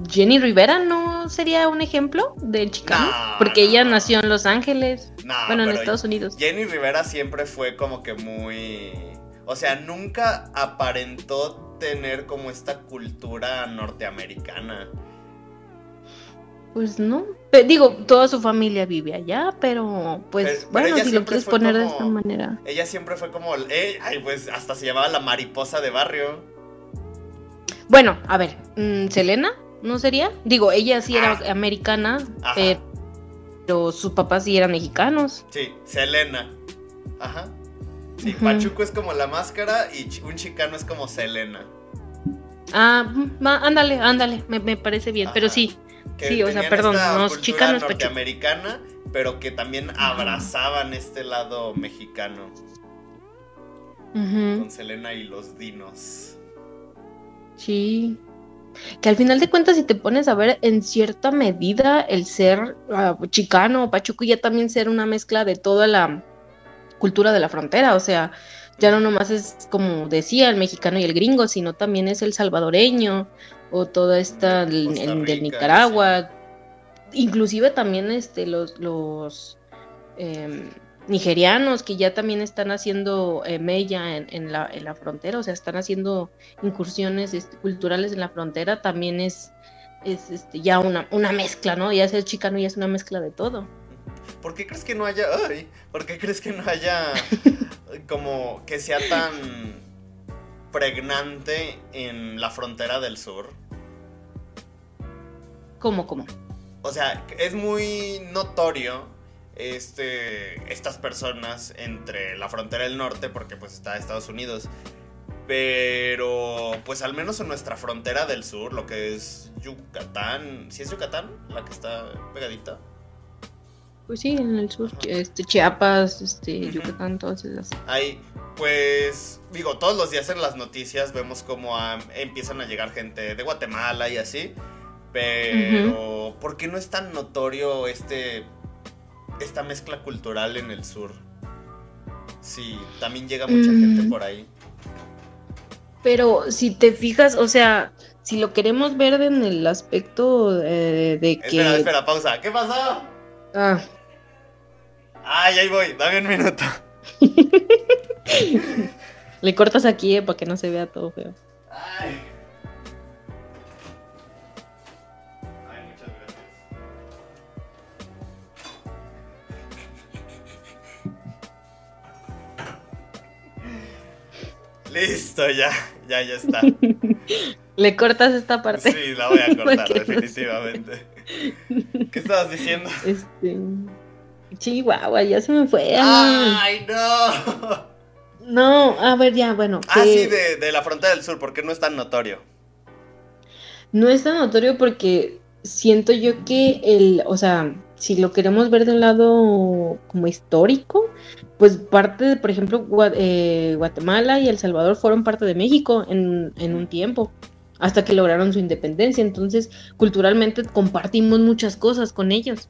[SPEAKER 2] Jenny Rivera no sería un ejemplo de chicano. porque ella nació en Los Ángeles. bueno, en Estados Unidos.
[SPEAKER 1] Jenny Rivera siempre fue como que muy. O sea, nunca aparentó tener como esta cultura norteamericana.
[SPEAKER 2] Pues no. digo, toda su familia vive allá, pero pues bueno, si lo quieres poner de esta manera.
[SPEAKER 1] Ella siempre fue como, eh, ay, pues hasta se llamaba la mariposa de barrio.
[SPEAKER 2] Bueno, a ver, mm, ¿Selena? ¿No sería? Digo, ella sí era ah. americana, pero sus papás sí eran mexicanos.
[SPEAKER 1] Sí, Selena. Ajá. Sí, Pachuco es como la máscara y un chicano es como Selena.
[SPEAKER 2] Ah, ándale, ándale, me, parece bien, pero sí. Sí, o sea, perdón,
[SPEAKER 1] norteamericana, pero que también abrazaban este lado mexicano. Con Selena y los dinos.
[SPEAKER 2] Sí. Que al final de cuentas, si te pones a ver en cierta medida el ser uh, chicano o pachuco, ya también ser una mezcla de toda la cultura de la frontera. O sea, ya no nomás es como decía el mexicano y el gringo, sino también es el salvadoreño o toda esta del, Nicaragua. Inclusive también este los, los em, nigerianos que ya también están haciendo eh, mella en, la, en, la, frontera, o sea, están haciendo incursiones este, culturales en la frontera, también es, es este, ya una, una mezcla, ¿no? Ya ser chicano ya es una mezcla de todo.
[SPEAKER 1] ¿Por qué crees que no haya, ay, ¿por qué crees que no haya como que sea tan pregnante en la frontera del sur?
[SPEAKER 2] ¿Cómo, cómo?
[SPEAKER 1] O sea, es muy notorio este, estas personas entre la frontera del norte, porque pues está Estados Unidos, pero pues al menos en nuestra frontera del sur, lo que es Yucatán, ¿sí es Yucatán la que está pegadita?
[SPEAKER 2] Pues sí, en el sur, este, Chiapas, este, Yucatán, todas esas.
[SPEAKER 1] Ahí, pues, digo, todos los días en las noticias vemos como empiezan a llegar gente de Guatemala y así, pero ¿por qué no es tan notorio este esta mezcla cultural en el sur. Sí, también llega mucha gente mm. por ahí.
[SPEAKER 2] Pero si te fijas, o sea, si lo queremos ver en el aspecto de que...
[SPEAKER 1] Espera, espera, pausa. ¿Qué pasó?
[SPEAKER 2] Ah.
[SPEAKER 1] Ay, ahí voy, dame un minuto.
[SPEAKER 2] Le cortas aquí, eh, para que no se vea todo feo. Ay.
[SPEAKER 1] Listo, ya, ya, ya está.
[SPEAKER 2] ¿Le cortas esta parte?
[SPEAKER 1] Sí, la voy a cortar, definitivamente. ¿Qué estabas diciendo?
[SPEAKER 2] Este. Chihuahua, ya se me fue.
[SPEAKER 1] ¡Ay, no!
[SPEAKER 2] No, a ver, ya, bueno.
[SPEAKER 1] Ah, sí, de, de la frontera del sur, ¿por qué no es tan notorio?
[SPEAKER 2] No es tan notorio porque siento yo que el, o sea, si lo queremos ver de un lado como histórico, pues parte, de, por ejemplo, eh, Guatemala y El Salvador fueron parte de México en, en un tiempo, hasta que lograron su independencia. Entonces, culturalmente compartimos muchas cosas con ellos.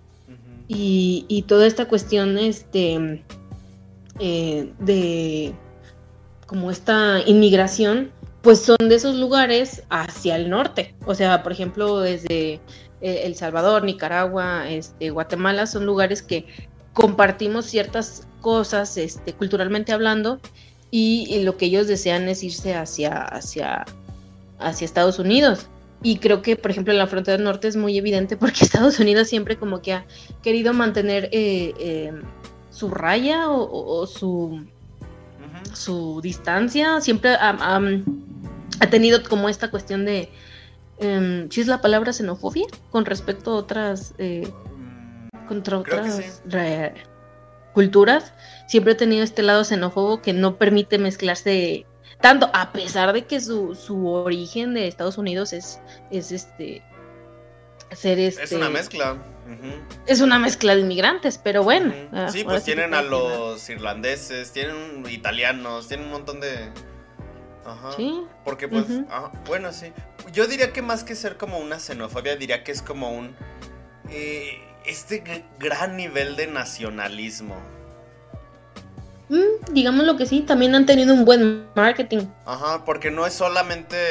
[SPEAKER 2] y, y, toda esta cuestión este, eh, de como esta inmigración, pues son de esos lugares hacia el norte. O sea, por ejemplo, desde eh, El Salvador, Nicaragua, este, Guatemala, son lugares que compartimos ciertas cosas este, culturalmente hablando y, lo que ellos desean es irse hacia, hacia, hacia Estados Unidos. Y creo que, por ejemplo, en la frontera norte es muy evidente porque Estados Unidos siempre como que ha querido mantener eh, su raya o, su, su distancia. Siempre ha, tenido como esta cuestión de, eh, ¿sí es la palabra xenofobia? Con respecto a otras, eh, contra otras culturas. Siempre ha tenido este lado xenófobo que no permite mezclarse tanto, a pesar de que su, su origen de Estados Unidos es, es este ser este.
[SPEAKER 1] Es una mezcla.
[SPEAKER 2] Es una mezcla de inmigrantes, pero bueno.
[SPEAKER 1] Ah, sí, pues tienen a los irlandeses, tienen italianos, tienen un montón de. Ajá. Sí. Porque pues, bueno, sí. Yo diría que más que ser como una xenofobia, diría que es como un. Eh, este gran nivel de nacionalismo.
[SPEAKER 2] Mm, digamos lo que sí, también han tenido un buen marketing.
[SPEAKER 1] Ajá, porque no es solamente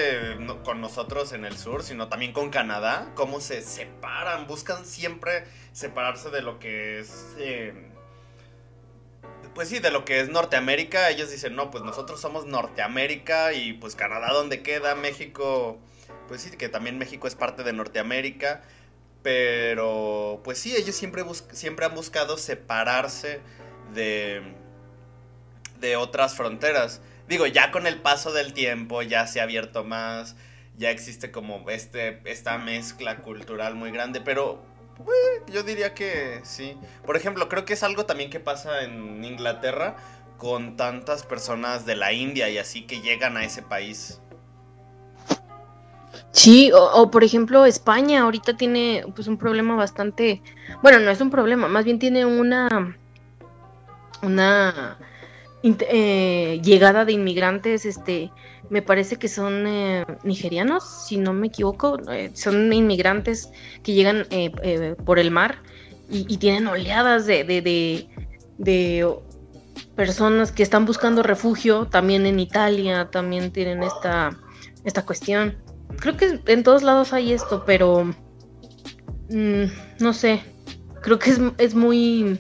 [SPEAKER 1] con nosotros en el sur, sino también con Canadá, cómo se separan, buscan siempre separarse de lo que es... Eh, pues sí, de lo que es Norteamérica, ellos dicen, no, pues nosotros somos Norteamérica y pues Canadá donde queda, México, pues sí, que también México es parte de Norteamérica, pero pues sí, ellos siempre, siempre han buscado separarse de de otras fronteras. Digo, ya con el paso del tiempo ya se ha abierto más, ya existe como este, esta mezcla cultural muy grande, pero yo diría que sí. Por ejemplo, creo que es algo también que pasa en Inglaterra con tantas personas de la India y así que llegan a ese país.
[SPEAKER 2] Sí, o, o, por ejemplo España ahorita tiene pues un problema bastante, bueno, no es un problema, más bien tiene una una eh, llegada de inmigrantes, este, me parece que son eh, nigerianos, si no me equivoco, eh, son inmigrantes que llegan por el mar y, tienen oleadas de, de, personas que están buscando refugio, también en Italia, también tienen esta, esta cuestión. Creo que en todos lados hay esto, pero mm, no sé, creo que es, es muy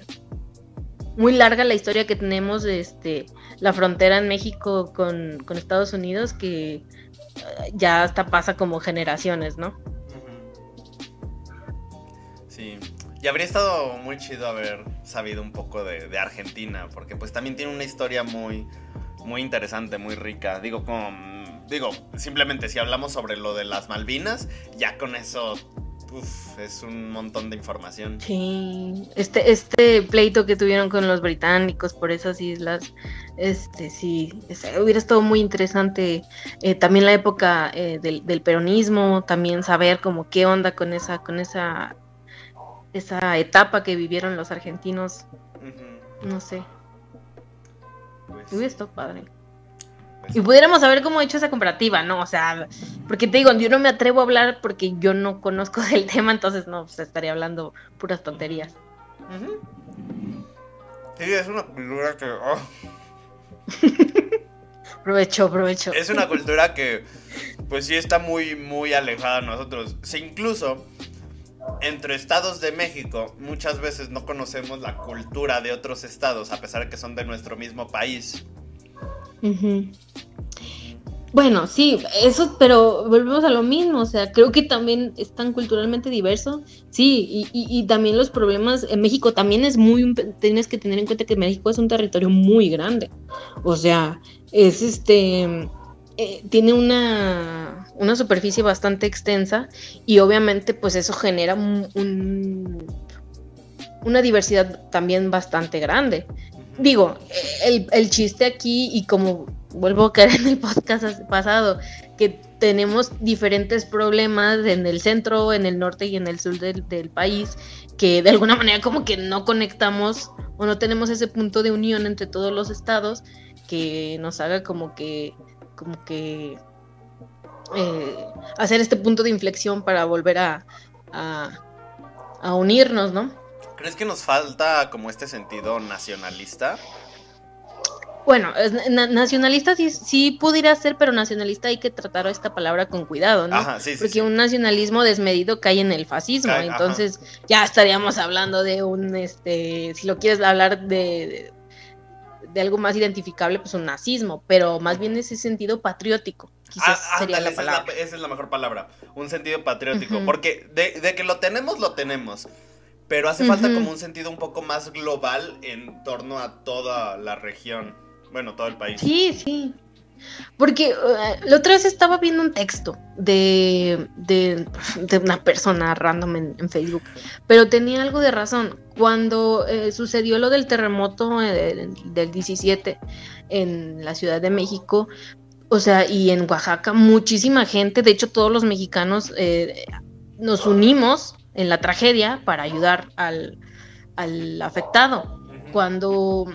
[SPEAKER 2] muy larga la historia que tenemos de este, la frontera en México con, Estados Unidos que eh, ya hasta pasa como generaciones, ¿no?
[SPEAKER 1] Sí, y habría estado muy chido haber sabido un poco de, Argentina, porque pues también tiene una historia muy, muy interesante, muy rica. Digo, como, digo, simplemente si hablamos sobre lo de las Malvinas, ya con eso Uf, es un montón de información.
[SPEAKER 2] Sí, este, este pleito que tuvieron con los británicos por esas islas, este sí, hubiera estado muy interesante. Eh, también la época eh, del, peronismo, también saber como qué onda con esa, con esa, esa etapa que vivieron los argentinos. No sé. Pues, hubiera estado padre. Y pudiéramos saber cómo he hecho esa comparativa, ¿no? O sea, porque te digo, yo no me atrevo a hablar porque yo no conozco del tema, entonces no, pues estaría hablando puras tonterías.
[SPEAKER 1] Sí, es una cultura que... Oh.
[SPEAKER 2] provecho, provecho.
[SPEAKER 1] Es una cultura que, pues sí, está muy, muy alejada de nosotros. Si incluso entre estados de México muchas veces no conocemos la cultura de otros estados, a pesar de que son de nuestro mismo país.
[SPEAKER 2] Bueno, sí, eso, pero volvemos a lo mismo, o sea, creo que también es tan culturalmente diverso, sí, y, también los problemas, en México también es muy, tienes que tener en cuenta que México es un territorio muy grande, o sea, es este, eh, tiene una, una superficie bastante extensa y obviamente pues eso genera un, una diversidad también bastante grande digo, el, chiste aquí y como vuelvo a caer en el podcast pasado, que tenemos diferentes problemas en el centro, en el norte y en el sur del, país, que de alguna manera como que no conectamos o no tenemos ese punto de unión entre todos los estados que nos haga como que, como que eh, hacer este punto de inflexión para volver a, a, unirnos, ¿no?
[SPEAKER 1] ¿Crees que nos falta como este sentido nacionalista?
[SPEAKER 2] Bueno, nacionalista sí, sí, pudiera ser, pero nacionalista hay que tratar esta palabra con cuidado, ¿no? Ajá, sí, sí, Porque un nacionalismo desmedido cae en el fascismo, entonces ya estaríamos hablando de un, este, si lo quieres hablar de, de, algo más identificable, pues un nazismo, pero más bien ese sentido patriótico. Quizás
[SPEAKER 1] ah, sería la palabra. Esa es, la, mejor palabra, un sentido patriótico, porque de, de, que lo tenemos, lo tenemos. Pero hace falta como un sentido un poco más global en torno a toda la región. Bueno, todo el país.
[SPEAKER 2] Sí, sí. Porque uh, la otra vez estaba viendo un texto de, de, una persona random en, Facebook, pero tenía algo de razón. Cuando eh, sucedió lo del terremoto eh, del 17 en la Ciudad de México, o sea, y en Oaxaca, muchísima gente, de hecho todos los mexicanos eh, nos unimos en la tragedia para ayudar al, al afectado. Cuando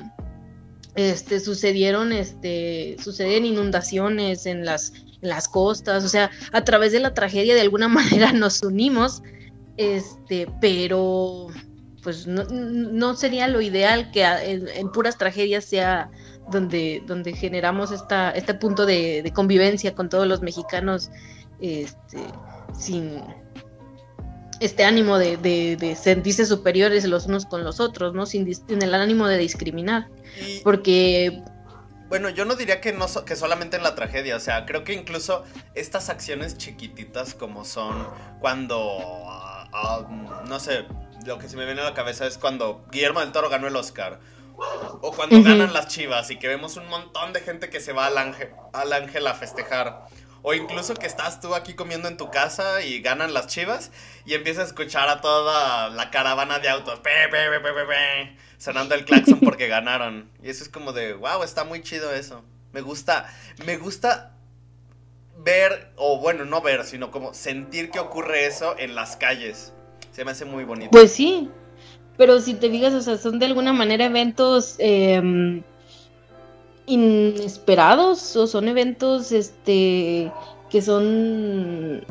[SPEAKER 2] este, sucedieron, este, suceden inundaciones en las, las costas, o sea, a través de la tragedia de alguna manera nos unimos, este, pero pues no, sería lo ideal que en, puras tragedias sea donde, donde generamos esta, este punto de, convivencia con todos los mexicanos, este, sin este ánimo de, sentirse superiores los unos con los otros, ¿no? Sin, sin el ánimo de discriminar. Porque
[SPEAKER 1] bueno, yo no diría que, no, que solamente en la tragedia, o sea, creo que incluso estas acciones chiquititas como son cuando, ah, ah, no sé, lo que se me viene a la cabeza es cuando Guillermo del Toro ganó el Oscar. O cuando ganan las chivas y que vemos un montón de gente que se va al ángel, al ángel a festejar. O incluso que estás tú aquí comiendo en tu casa y ganan las chivas y empiezas a escuchar a toda la caravana de autos. Pe, sonando el claxon porque ganaron. Y eso es como de, wow, está muy chido eso. Me gusta, me gusta ver, o bueno, no ver, sino como sentir que ocurre eso en las calles. Se me hace muy bonito.
[SPEAKER 2] Pues sí, pero si te digas, o sea, son de alguna manera eventos em, inesperados o son eventos este que son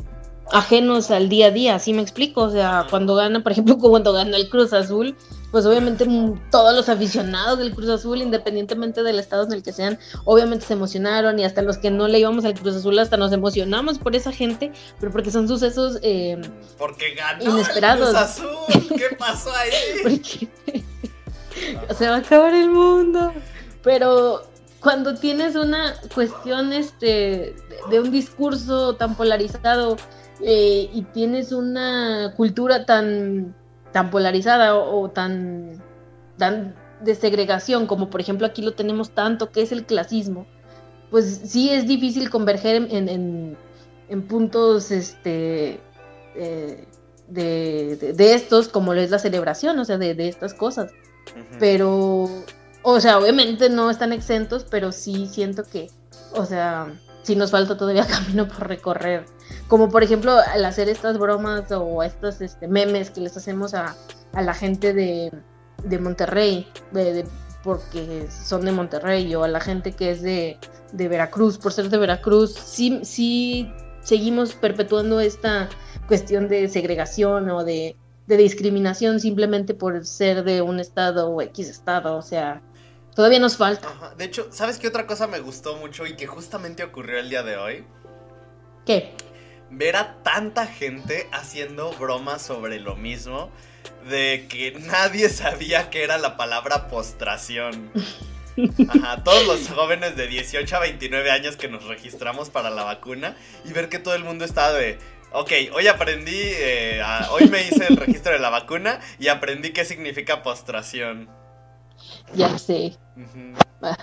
[SPEAKER 2] ajenos al día a día, ¿sí me explico? O sea, cuando gana, por ejemplo, cuando gana el Cruz Azul, pues obviamente todos los aficionados del Cruz Azul, independientemente del estado en el que sean, obviamente se emocionaron y hasta los que no le íbamos al Cruz Azul hasta nos emocionamos por esa gente, pero porque son sucesos eh,
[SPEAKER 1] porque ganó inesperados. El Cruz Azul, ¿qué pasó ahí?
[SPEAKER 2] se va a acabar el mundo. Pero cuando tienes una cuestión este de un discurso tan polarizado eh, y tienes una cultura tan tan polarizada o, tan, tan de segregación, como por ejemplo aquí lo tenemos tanto, que es el clasismo, pues sí es difícil converger en, en, puntos este, eh, de, estos, como lo es la celebración, o sea, de, estas cosas. Pero, o sea, obviamente no están exentos, pero sí siento que, o sea, sí nos falta todavía camino por recorrer. Como por ejemplo al hacer estas bromas o estos este, memes que les hacemos a, la gente de, Monterrey, de, porque son de Monterrey, o a la gente que es de, Veracruz, por ser de Veracruz, sí, sí seguimos perpetuando esta cuestión de segregación o de, discriminación simplemente por ser de un estado o X estado, o sea, todavía nos falta.
[SPEAKER 1] De hecho, ¿sabes qué otra cosa me gustó mucho y que justamente ocurrió el día de hoy?
[SPEAKER 2] ¿Qué?
[SPEAKER 1] ver a tanta gente haciendo bromas sobre lo mismo de que nadie sabía que era la palabra postración. Ajá, todos los jóvenes de 18 a 29 años que nos registramos para la vacuna y ver que todo el mundo estaba de, ok, hoy aprendí, eh, hoy me hice el registro de la vacuna y aprendí qué significa postración.
[SPEAKER 2] Ya sé. Ah,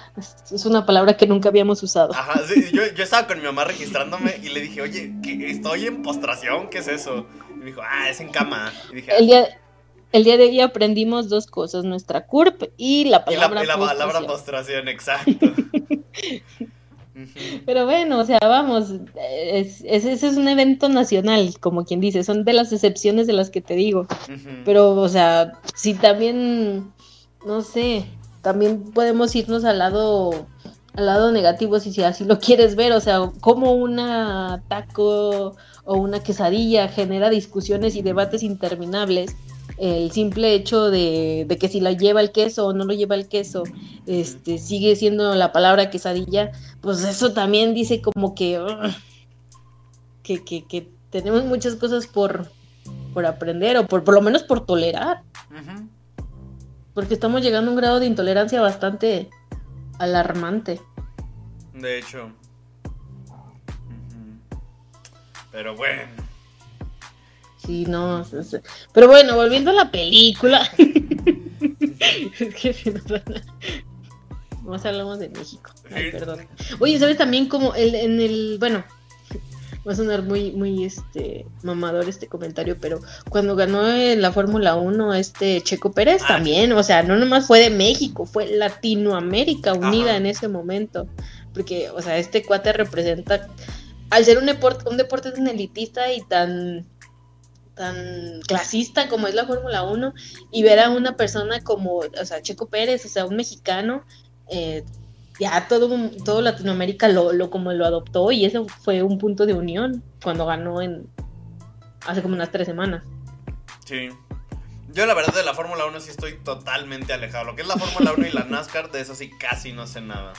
[SPEAKER 2] es una palabra que nunca habíamos usado.
[SPEAKER 1] Ajá, sí, yo, estaba con mi mamá registrándome y le dije, oye, ¿estoy en postración? ¿Qué es eso? Y me dijo, ah, es en cama.
[SPEAKER 2] el, día, el día de hoy aprendimos dos cosas, nuestra CURP y la palabra
[SPEAKER 1] y la, palabra postración, exacto.
[SPEAKER 2] Pero bueno, o sea, vamos, ese es, es, un evento nacional, como quien dice, son de las excepciones de las que te digo. Pero, o sea, si también no sé, también podemos irnos al lado al lado negativo si así lo quieres ver, o sea, como una taco o una quesadilla genera discusiones y debates interminables. El simple hecho de, que si la lleva el queso o no lo lleva el queso, este, sigue siendo la palabra quesadilla, pues eso también dice como que, que, que, tenemos muchas cosas por, por aprender o por, por lo menos por tolerar. Porque estamos llegando a un grado de intolerancia bastante alarmante.
[SPEAKER 1] De hecho. Pero bueno.
[SPEAKER 2] Sí, no. Pero bueno, volviendo a la película. es que si nos van a... Más hablamos de México. Ay, perdón. Oye, ¿sabes también como el, en el. Bueno, va a sonar muy, muy este mamador este comentario, pero cuando ganó en la Fórmula 1 este Checo Pérez ah, también, o sea, no nomás fue de México, fue Latinoamérica unida en ese momento, porque, o sea, este cuate representa, al ser un deporte, un deporte tan elitista y tan tan clasista como es la Fórmula 1 y ver a una persona como, o sea, Checo Pérez, o sea, un mexicano, eh, ya todo, todo Latinoamérica lo, lo, como lo adoptó y ese fue un punto de unión cuando ganó en hace como unas tres semanas.
[SPEAKER 1] Sí. Yo la verdad de la Fórmula 1 sí estoy totalmente alejado. Lo que es la Fórmula 1 y la NASCAR, de eso sí casi no sé nada.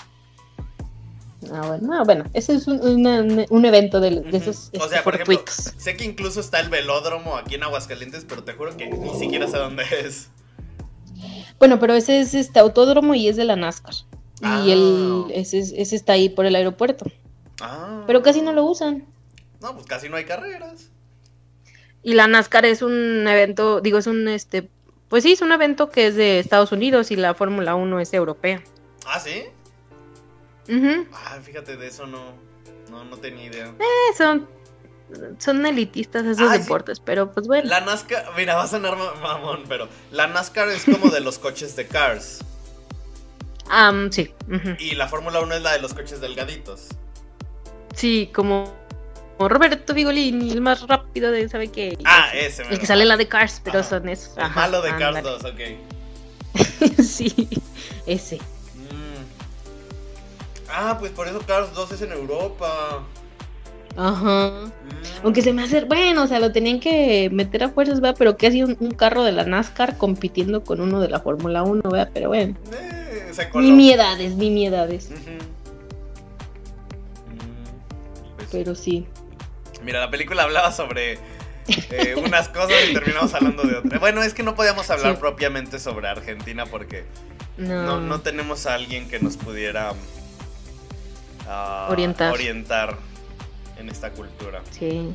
[SPEAKER 2] Ah, bueno, ah, bueno, ese es un, un evento de, esos
[SPEAKER 1] o sea, por ejemplo, sé que incluso está el velódromo aquí en Aguascalientes, pero te juro que ni siquiera sé dónde es.
[SPEAKER 2] Bueno, pero ese es este autódromo y es de la NASCAR. Y el, ah. ese, ese, está ahí por el aeropuerto. Ah. Pero casi no lo usan.
[SPEAKER 1] No, pues casi no hay carreras.
[SPEAKER 2] Y la NASCAR es un evento, digo, es un, este, pues sí, es un evento que es de Estados Unidos y la Fórmula 1 es europea.
[SPEAKER 1] Ah, ¿sí? Ah, fíjate, de eso no, no, no tenía idea.
[SPEAKER 2] Eh, son, son elitistas esos deportes, pero pues bueno.
[SPEAKER 1] La NASCAR, mira, va a sonar mamón, pero la NASCAR es como de los coches de Cars
[SPEAKER 2] sí.
[SPEAKER 1] Y la Fórmula 1 es la de los coches delgaditos.
[SPEAKER 2] Sí, como Roberto Vigolini, el más rápido de, ¿sabe qué?
[SPEAKER 1] Ah, ese.
[SPEAKER 2] El que sale la de Cars, pero son esos.
[SPEAKER 1] El malo de Cars 2, ok.
[SPEAKER 2] sí, ese.
[SPEAKER 1] Mm. Ah, pues por eso Cars 2 es en Europa.
[SPEAKER 2] Ajá. Aunque se me hace, bueno, o sea, lo tenían que meter a fuerzas, ¿verdad? Pero que ha sido un, carro de la NASCAR compitiendo con uno de la Fórmula 1, ¿verdad? Pero bueno.
[SPEAKER 1] Eh,
[SPEAKER 2] Nimiedades, nimiedades. Mm, pues Pero sí.
[SPEAKER 1] Mira, la película hablaba sobre eh, unas cosas y terminamos hablando de otras. Bueno, es que no podíamos hablar propiamente sobre Argentina porque no. tenemos a alguien que nos pudiera
[SPEAKER 2] ah, orientar.
[SPEAKER 1] orientar en esta cultura.
[SPEAKER 2] Sí.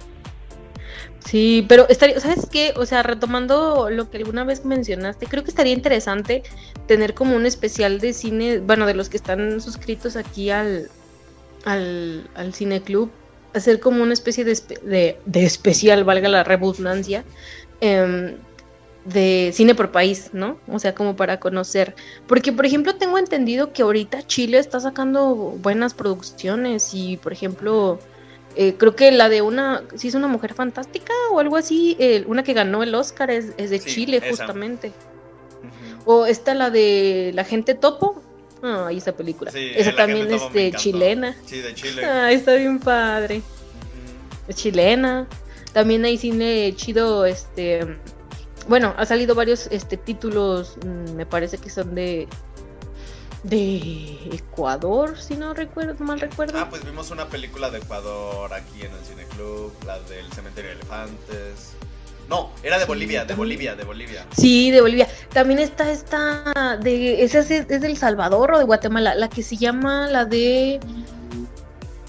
[SPEAKER 2] Sí, pero estaría, ¿sabes qué? O sea, retomando lo que alguna vez mencionaste, creo que estaría interesante tener como un especial de cine, bueno, de los que están suscritos aquí al, al, al Cine Club, hacer como una especie de, de, especial, valga la redundancia, em, de cine por país, ¿no? O sea, como para conocer. Porque, por ejemplo, tengo entendido que ahorita Chile está sacando buenas producciones y, por ejemplo eh, creo que la de una, si es una mujer fantástica o algo así, una que ganó el Oscar es, de Chile justamente. O esta la de la gente topo. Ah, esa película. esa también es de chilena.
[SPEAKER 1] Sí, de Chile.
[SPEAKER 2] Ah, está bien padre. Es chilena. También hay cine chido, este, bueno, ha salido varios este títulos, mm, me parece que son de de Ecuador, si no recuerdo, mal recuerdo.
[SPEAKER 1] Ah, pues vimos una película de Ecuador aquí en el Cine Club, la del Cementerio de Elefantes. No, era de Bolivia, de Bolivia, de Bolivia.
[SPEAKER 2] Sí, de Bolivia. También está esta de esa es, es del Salvador o de Guatemala, la que se llama la de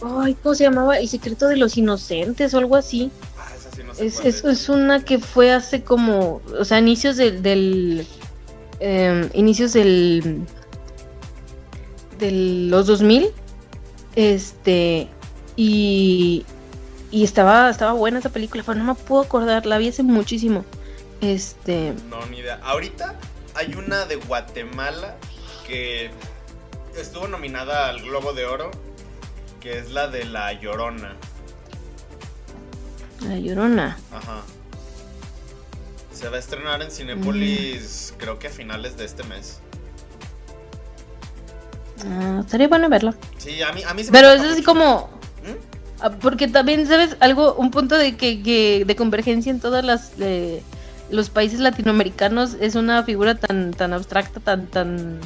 [SPEAKER 2] Ay, ¿cómo se llamaba? El secreto de los inocentes o algo así.
[SPEAKER 1] Ah, esa sí no
[SPEAKER 2] es, es, es, una que fue hace como, o sea, inicios del, del eh, inicios del de los 2000. Este, y, y estaba, estaba buena esa película, pero no me puedo acordar, la vi hace muchísimo. Este.
[SPEAKER 1] No, ni idea. Ahorita hay una de Guatemala que estuvo nominada al Globo de Oro, que es la de La Llorona.
[SPEAKER 2] La Llorona.
[SPEAKER 1] Ajá. Se va a estrenar en Cinépolis, mm. creo que a finales de este mes.
[SPEAKER 2] Ah, estaría bueno verlo.
[SPEAKER 1] Sí, a mí, a mí se me
[SPEAKER 2] Pero es así como.
[SPEAKER 1] ¿Mm?
[SPEAKER 2] ah, Porque también, ¿sabes? Algo, un punto de que, que- de convergencia en todas las eh, los países latinoamericanos es una figura tan, tan abstracta, tan, tan,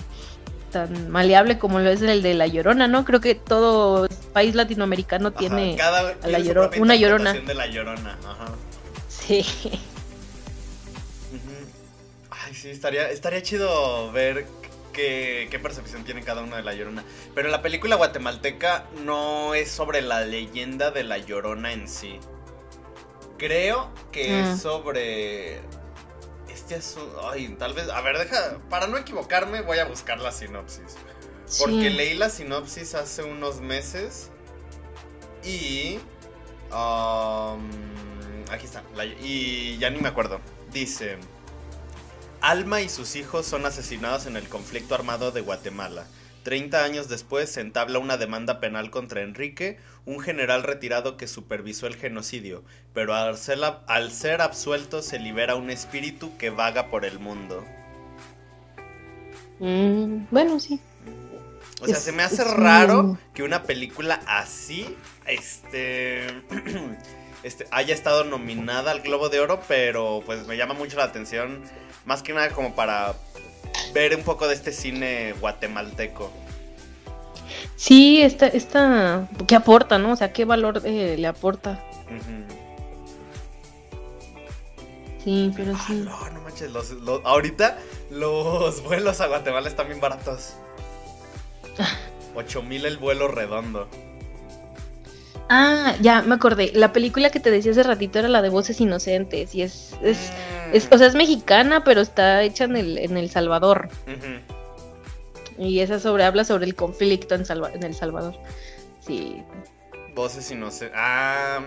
[SPEAKER 2] tan maleable como lo es el de la llorona, ¿no? Creo que todo país latinoamericano
[SPEAKER 1] Ajá,
[SPEAKER 2] tiene.
[SPEAKER 1] cada-
[SPEAKER 2] la Lloro- una llorona.
[SPEAKER 1] interpretación de la llorona. Ajá.
[SPEAKER 2] Sí.
[SPEAKER 1] Ay, sí, estaría, estaría chido ver qué, qué percepción tiene cada uno de la llorona. Pero la película guatemalteca no es sobre la leyenda de la llorona en sí. Creo que es sobre. Este asunto. Ay, tal vez. A ver, deja. Para no equivocarme, voy a buscar la sinopsis. Porque leí la sinopsis hace unos meses. Y. um, aquí está. la- y ya ni me acuerdo. Dice. Alma y sus hijos son asesinados en el conflicto armado de Guatemala. 30 años después se entabla una demanda penal contra Enrique, un general retirado que supervisó el genocidio, pero al ser, al ser absuelto se libera un espíritu que vaga por el mundo.
[SPEAKER 2] Mm, bueno, sí.
[SPEAKER 1] O sea,
[SPEAKER 2] Es-
[SPEAKER 1] se me hace raro
[SPEAKER 2] un-
[SPEAKER 1] que una película así, este, este, haya estado nominada al Globo de Oro, pero pues me llama mucho la atención, más que nada como para ver un poco de este cine guatemalteco.
[SPEAKER 2] Sí, esta, esta, ¿qué aporta, no? O sea, ¿qué valor eh, le aporta? Sí, pero
[SPEAKER 1] Ah,
[SPEAKER 2] sí.
[SPEAKER 1] no, no manches, los, los- ahorita los vuelos a Guatemala están bien baratos. 8 mil el vuelo redondo.
[SPEAKER 2] Ah, ya, me acordé. La película que te decía hace ratito era la de Voces Inocentes y es, es,
[SPEAKER 1] Mm.
[SPEAKER 2] es- o sea, es mexicana, pero está hecha en el, en El Salvador. Y esa sobre, habla sobre el conflicto en, Salva- en El Salvador. Sí.
[SPEAKER 1] Voces inocentes. Ah,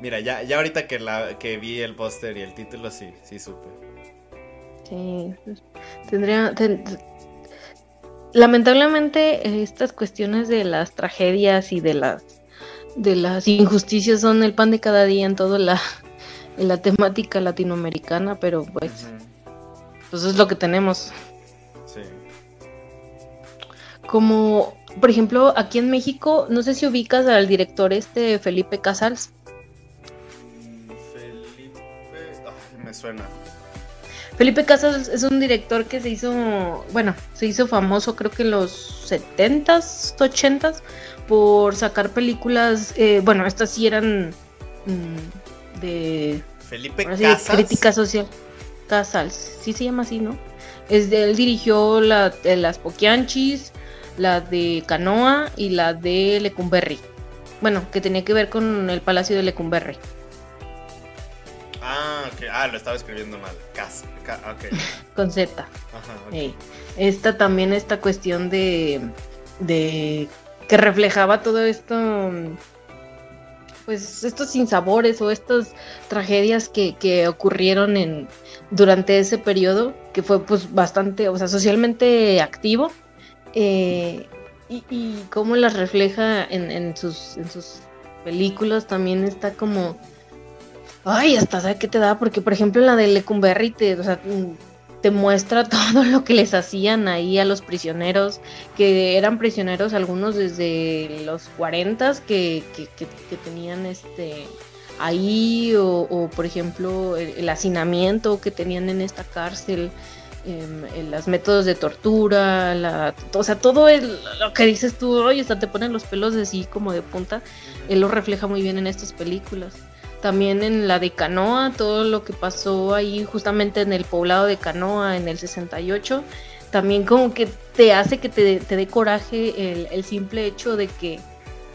[SPEAKER 1] mira, ya, ya ahorita que, la, que vi el póster y el título, sí, sí supe.
[SPEAKER 2] Sí. Tendría. ten- Lamentablemente, estas cuestiones de las tragedias y de las de las injusticias son el pan de cada día en toda la, en la temática latinoamericana, pero pues, pues es lo que tenemos.
[SPEAKER 1] Sí.
[SPEAKER 2] Como, por ejemplo, aquí en México, no sé si ubicas al director este Felipe Casals.
[SPEAKER 1] Felipe. Ay, me suena.
[SPEAKER 2] Felipe Casals es un director que se hizo, bueno, se hizo famoso creo que en los 70s, 80s por sacar películas, eh, bueno, estas sí eran mm, de
[SPEAKER 1] Felipe
[SPEAKER 2] sí, crítica social. Casals, sí se llama así, ¿no? Es de, él dirigió la de las Poquianchis, la de Canoa y la de Lecumberri. Bueno, que tenía que ver con el Palacio de Lecumberri.
[SPEAKER 1] Ah, ok. Ah, lo estaba escribiendo mal. Cas. ca- ok.
[SPEAKER 2] Con Z.
[SPEAKER 1] Ajá, ok.
[SPEAKER 2] Ey, Esta también, esta cuestión de, de que reflejaba todo esto, pues estos sinsabores o estas tragedias que, que ocurrieron en durante ese periodo, que fue pues bastante, o sea, socialmente activo, eh, y, y cómo las refleja en, en sus, en sus películas también está como... Ay, hasta sabe qué te da, porque por ejemplo la de Lecumberri te, o sea, te muestra todo lo que les hacían ahí a los prisioneros, que eran prisioneros algunos desde los 40 que, que, que, que tenían este ahí, o, o, por ejemplo el, hacinamiento que tenían en esta cárcel, eh, los métodos de tortura, la, o sea, todo el, lo que dices tú, oye, hasta te ponen los pelos así como de punta, él lo refleja muy bien en estas películas también en la de Canoa, todo lo que pasó ahí justamente en el poblado de Canoa en el 68, también como que te hace que te, te dé coraje el, el, simple hecho de que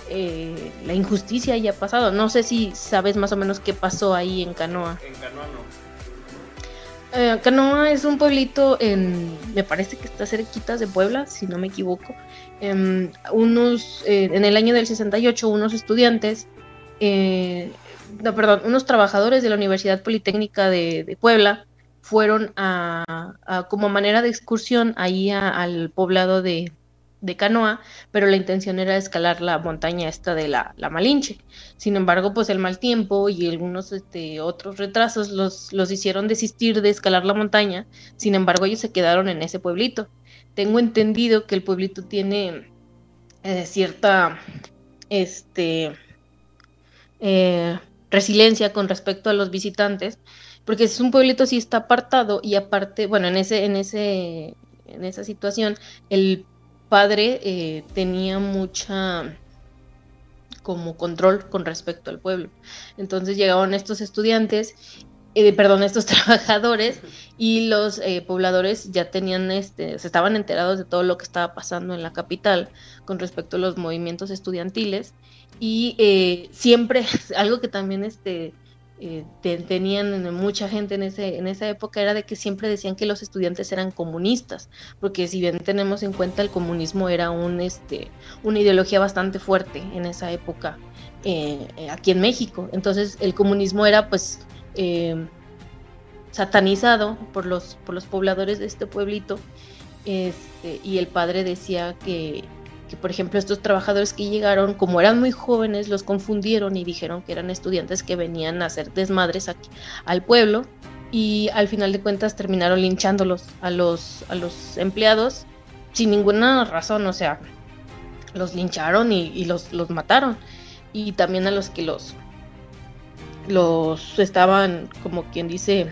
[SPEAKER 2] eh, la injusticia haya pasado. No sé si sabes más o menos qué pasó ahí en Canoa.
[SPEAKER 1] En Canoa no.
[SPEAKER 2] Eh, Canoa es un pueblito en, me parece que está cerquita de Puebla, si no me equivoco. Eh, unos, eh, en el año del 68, unos estudiantes eh, no, perdón, unos trabajadores de la Universidad Politécnica de, Puebla fueron a, como manera de excursión ahí al poblado de, Canoa, pero la intención era escalar la montaña esta de la, Malinche. Sin embargo, pues el mal tiempo y algunos este, otros retrasos los, los hicieron desistir de escalar la montaña, sin embargo ellos se quedaron en ese pueblito. tengo entendido que el pueblito tiene eh, cierta este, eh, resiliencia con respecto a los visitantes, porque es un pueblito sí está apartado y aparte, bueno, en ese, en ese, en esa situación, el padre eh, tenía mucha como control con respecto al pueblo. Entonces llegaban estos estudiantes eh, perdón, estos trabajadores y los eh, pobladores ya tenían, este, se estaban enterados de todo lo que estaba pasando en la capital con respecto a los movimientos estudiantiles y eh, siempre, algo que también este, tenían mucha gente en, ese, en esa época era de que siempre decían que los estudiantes eran comunistas, porque si bien tenemos en cuenta el comunismo era un, este, una ideología bastante fuerte en esa época aquí en México, entonces el comunismo era pues eh, satanizado por los, por los pobladores de este pueblito. Este, y el padre decía que, por ejemplo, estos trabajadores que llegaron, como eran muy jóvenes, los confundieron y dijeron que eran estudiantes que venían a hacer desmadres aquí, al pueblo. Y al final de cuentas terminaron linchándolos a los, a los empleados sin ninguna razón, o sea, los lincharon y, los, los mataron. Y también a los que los, los estaban, como quien dice,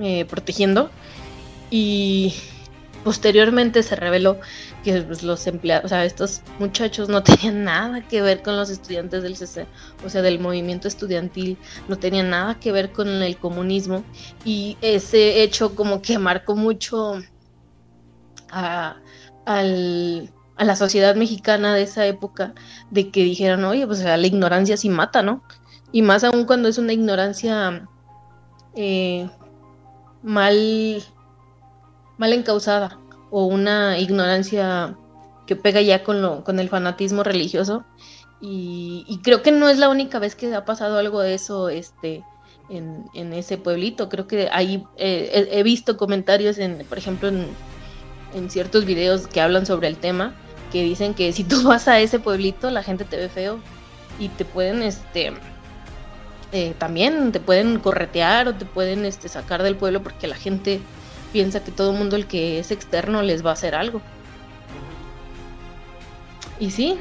[SPEAKER 2] eh, protegiendo. Y posteriormente se reveló que pues, los empleados, o sea, estos muchachos no tenían nada que ver con los estudiantes del CC, o sea, del movimiento estudiantil, no tenían nada que ver con el comunismo. Y ese hecho como que marcó mucho a, a la sociedad mexicana de esa época, de que dijeron, oye, pues la ignorancia sí mata, ¿no? Y más aún cuando es una ignorancia eh, mal, mal encausada o una ignorancia que pega ya con, lo, con el fanatismo religioso. Y, creo que no es la única vez que ha pasado algo de eso este, en, en ese pueblito. Creo que ahí eh, he, visto comentarios, en, por ejemplo, en, en ciertos videos que hablan sobre el tema, que dicen que si tú vas a ese pueblito, la gente te ve feo y te pueden, este, eh, también te pueden corretear o te pueden este, sacar del pueblo porque la gente piensa que todo el mundo el que es externo les va a hacer algo. Y sí,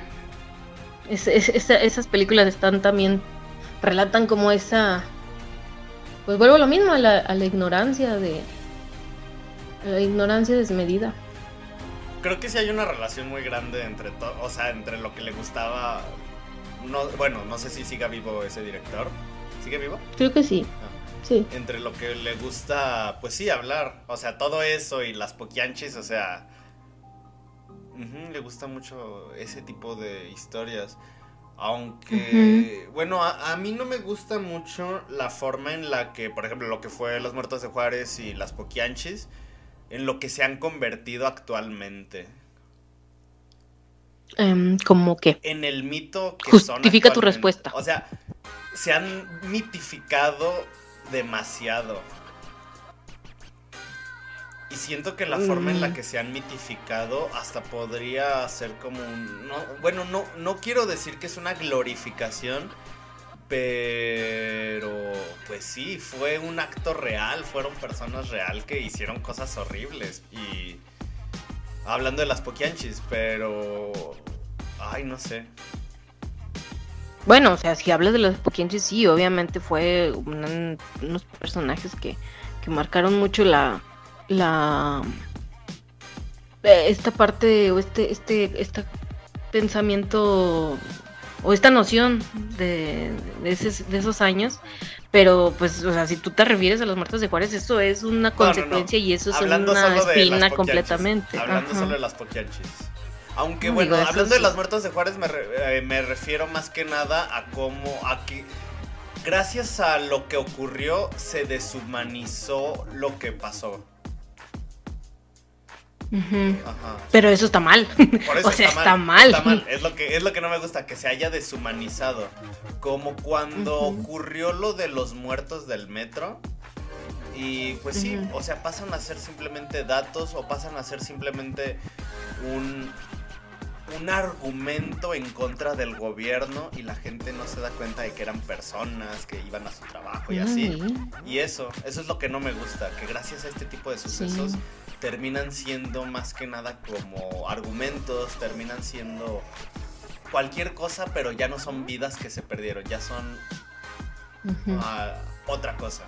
[SPEAKER 2] esas películas están también, relatan como esa, pues vuelvo a lo mismo, a la, a la ignorancia de, la ignorancia desmedida.
[SPEAKER 1] Creo que sí hay una relación muy grande entre o sea, entre lo que le gustaba, no, bueno, no sé si siga vivo ese director, ¿Sigue vivo?
[SPEAKER 2] Creo que sí. Ah. Sí.
[SPEAKER 1] Entre lo que le gusta, pues sí, hablar. O sea, todo eso y las poquianchis, o sea. le gusta mucho ese tipo de historias. Aunque, bueno, a, mí no me gusta mucho la forma en la que, por ejemplo, lo que fue Los Muertos de Juárez y las Poquianchis, en lo que se han convertido actualmente.
[SPEAKER 2] Um, ¿Cómo qué?
[SPEAKER 1] En el mito que
[SPEAKER 2] Justifica tu respuesta.
[SPEAKER 1] O sea, se han mitificado demasiado. Y siento que la forma en la mm. que se han mitificado hasta podría ser como un... bueno, no, no quiero decir que es una glorificación, pero pues sí, fue un acto real, fueron personas real que hicieron cosas horribles. Y hablando de las poquianchis, pero... Ay, no sé.
[SPEAKER 2] Bueno, o sea, si hablas de los Poquienches, sí, obviamente fue unos personajes que, que marcaron mucho la, la esta parte o este, este, este pensamiento o esta noción de, de, esos años, pero pues, o sea, si tú te refieres a los muertos de Juárez, eso es una consecuencia y eso es una espina completamente.
[SPEAKER 1] Hablando solo de las Poquianches. Aunque bueno, hablando de las muertos de Juárez eh, me, refiero más que nada a cómo aquí gracias a lo que ocurrió se deshumanizó lo que pasó.
[SPEAKER 2] Pero eso está mal. Por eso o sea, está, mal,
[SPEAKER 1] está, mal. Es lo que es lo que no me gusta que se haya deshumanizado. Como cuando ocurrió lo de los muertos del metro. Y pues sí, o sea, pasan a ser simplemente datos o pasan a ser simplemente un un argumento en contra del gobierno y la gente no se da cuenta de que eran personas que iban a su trabajo y así. Y eso, eso es lo que no me gusta, que gracias a este tipo de sucesos terminan siendo más que nada como argumentos, terminan siendo cualquier cosa, pero ya no son vidas que se perdieron, ya son uh, otra cosa.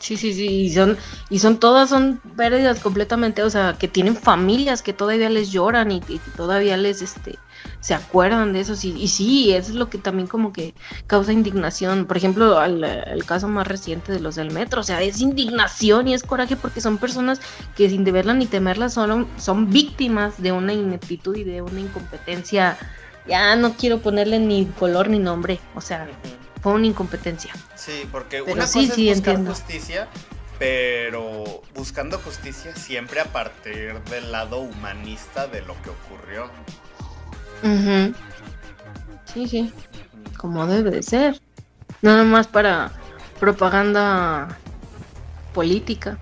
[SPEAKER 2] Sí, sí, sí, y son, y son todas son pérdidas completamente, o sea, que tienen familias que todavía les lloran y, que todavía les, este, se acuerdan de eso, y, y sí, eso es lo que también como que causa indignación, por ejemplo, el, caso más reciente de los del metro, o sea, es indignación y es coraje porque son personas que sin deberla ni temerla son, son víctimas de una ineptitud y de una incompetencia, ya no quiero ponerle ni color ni nombre, o sea fue una incompetencia.
[SPEAKER 1] Sí, porque una cosa es buscar justicia, pero buscando justicia siempre a partir del lado humanista de lo que ocurrió.
[SPEAKER 2] Sí, sí, como debe de ser. Nada más para propaganda política.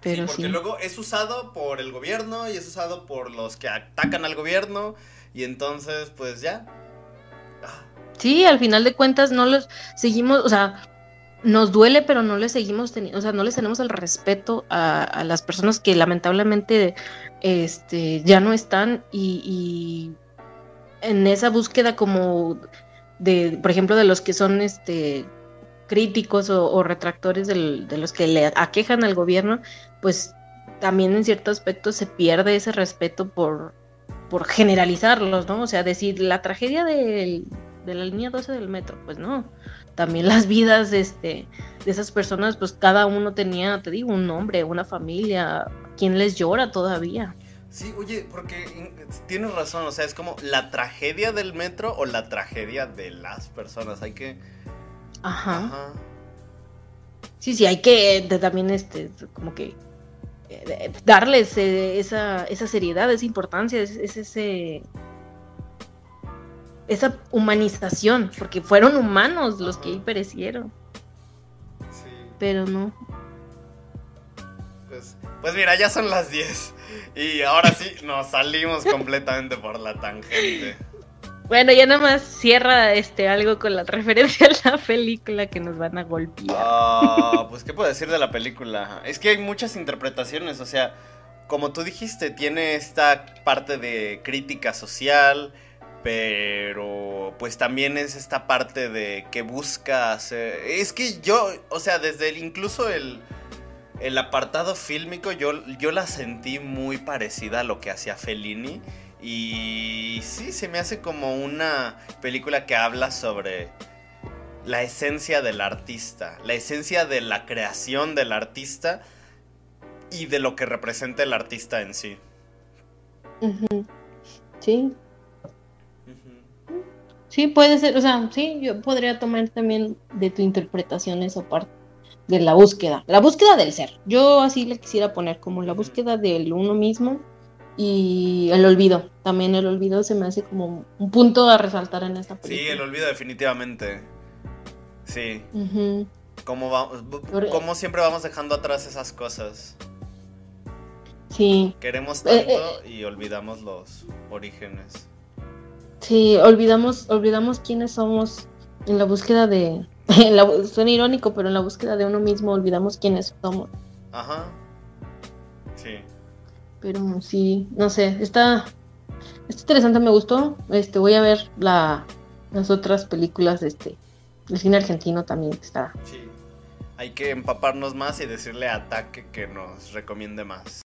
[SPEAKER 1] Pero sí, porque luego es usado por el gobierno y es usado por los que atacan al gobierno y entonces pues ya
[SPEAKER 2] Sí, al final de cuentas no los seguimos, o sea, nos duele, pero no le seguimos teniendo, o sea, no les tenemos el respeto a, las personas que lamentablemente este, ya no están y, en esa búsqueda como de, por ejemplo, de los que son este críticos o, retractores de los que le aquejan al gobierno, pues también en cierto aspecto se pierde ese respeto por, por generalizarlos, ¿no? O sea, decir la tragedia del, de la línea 12 del metro, pues no. También las vidas este, de esas personas, pues cada uno tenía, te digo, un nombre, una familia, quien les llora todavía.
[SPEAKER 1] Sí, oye, porque tienes razón, o sea, es como la tragedia del metro o la tragedia de las personas, hay que...
[SPEAKER 2] Ajá. Sí, sí, hay que también, este, como que darles eh, esa, esa seriedad, esa importancia, es ese esa humanización, porque fueron humanos los que ahí perecieron. Sí. Pero no.
[SPEAKER 1] Pues, pues mira, ya son las 10 y ahora sí nos salimos completamente por la tangente.
[SPEAKER 2] Bueno, ya nada más cierra este algo con la referencia a la película que nos van a golpear.
[SPEAKER 1] Ah, pues qué puedo decir de la película. Es que hay muchas interpretaciones, o sea, como tú dijiste, tiene esta parte de crítica social, pero pues también es esta parte de que busca hacer... Es que yo, o sea, desde incluso el, el apartado fílmico yo, yo la sentí muy parecida a lo que hacía Fellini. Y sí, se me hace como una película que habla sobre la esencia del artista, la esencia de la creación del artista y de lo que representa el artista en sí.
[SPEAKER 2] Sí, Sí, puede ser, o sea, sí, yo podría tomar también de tu interpretación esa parte de la búsqueda, la búsqueda del ser. Yo así le quisiera poner como la búsqueda del uno mismo y el olvido. También el olvido se me hace como un punto a resaltar en esta película.
[SPEAKER 1] Sí, el olvido definitivamente. Sí. como, siempre vamos dejando atrás esas cosas.
[SPEAKER 2] Sí.
[SPEAKER 1] Queremos eh, tanto eh. y olvidamos los orígenes.
[SPEAKER 2] Sí, olvidamos, olvidamos quiénes somos en la búsqueda de. suena irónico, pero en la búsqueda de uno mismo olvidamos quiénes somos.
[SPEAKER 1] Ajá.
[SPEAKER 2] Pero sí, no sé, está, está interesante, me gustó. Este, voy a ver la, las otras películas de este, el cine argentino también está.
[SPEAKER 1] Sí. Hay que empaparnos más y decirle a Ataque que nos recomiende más.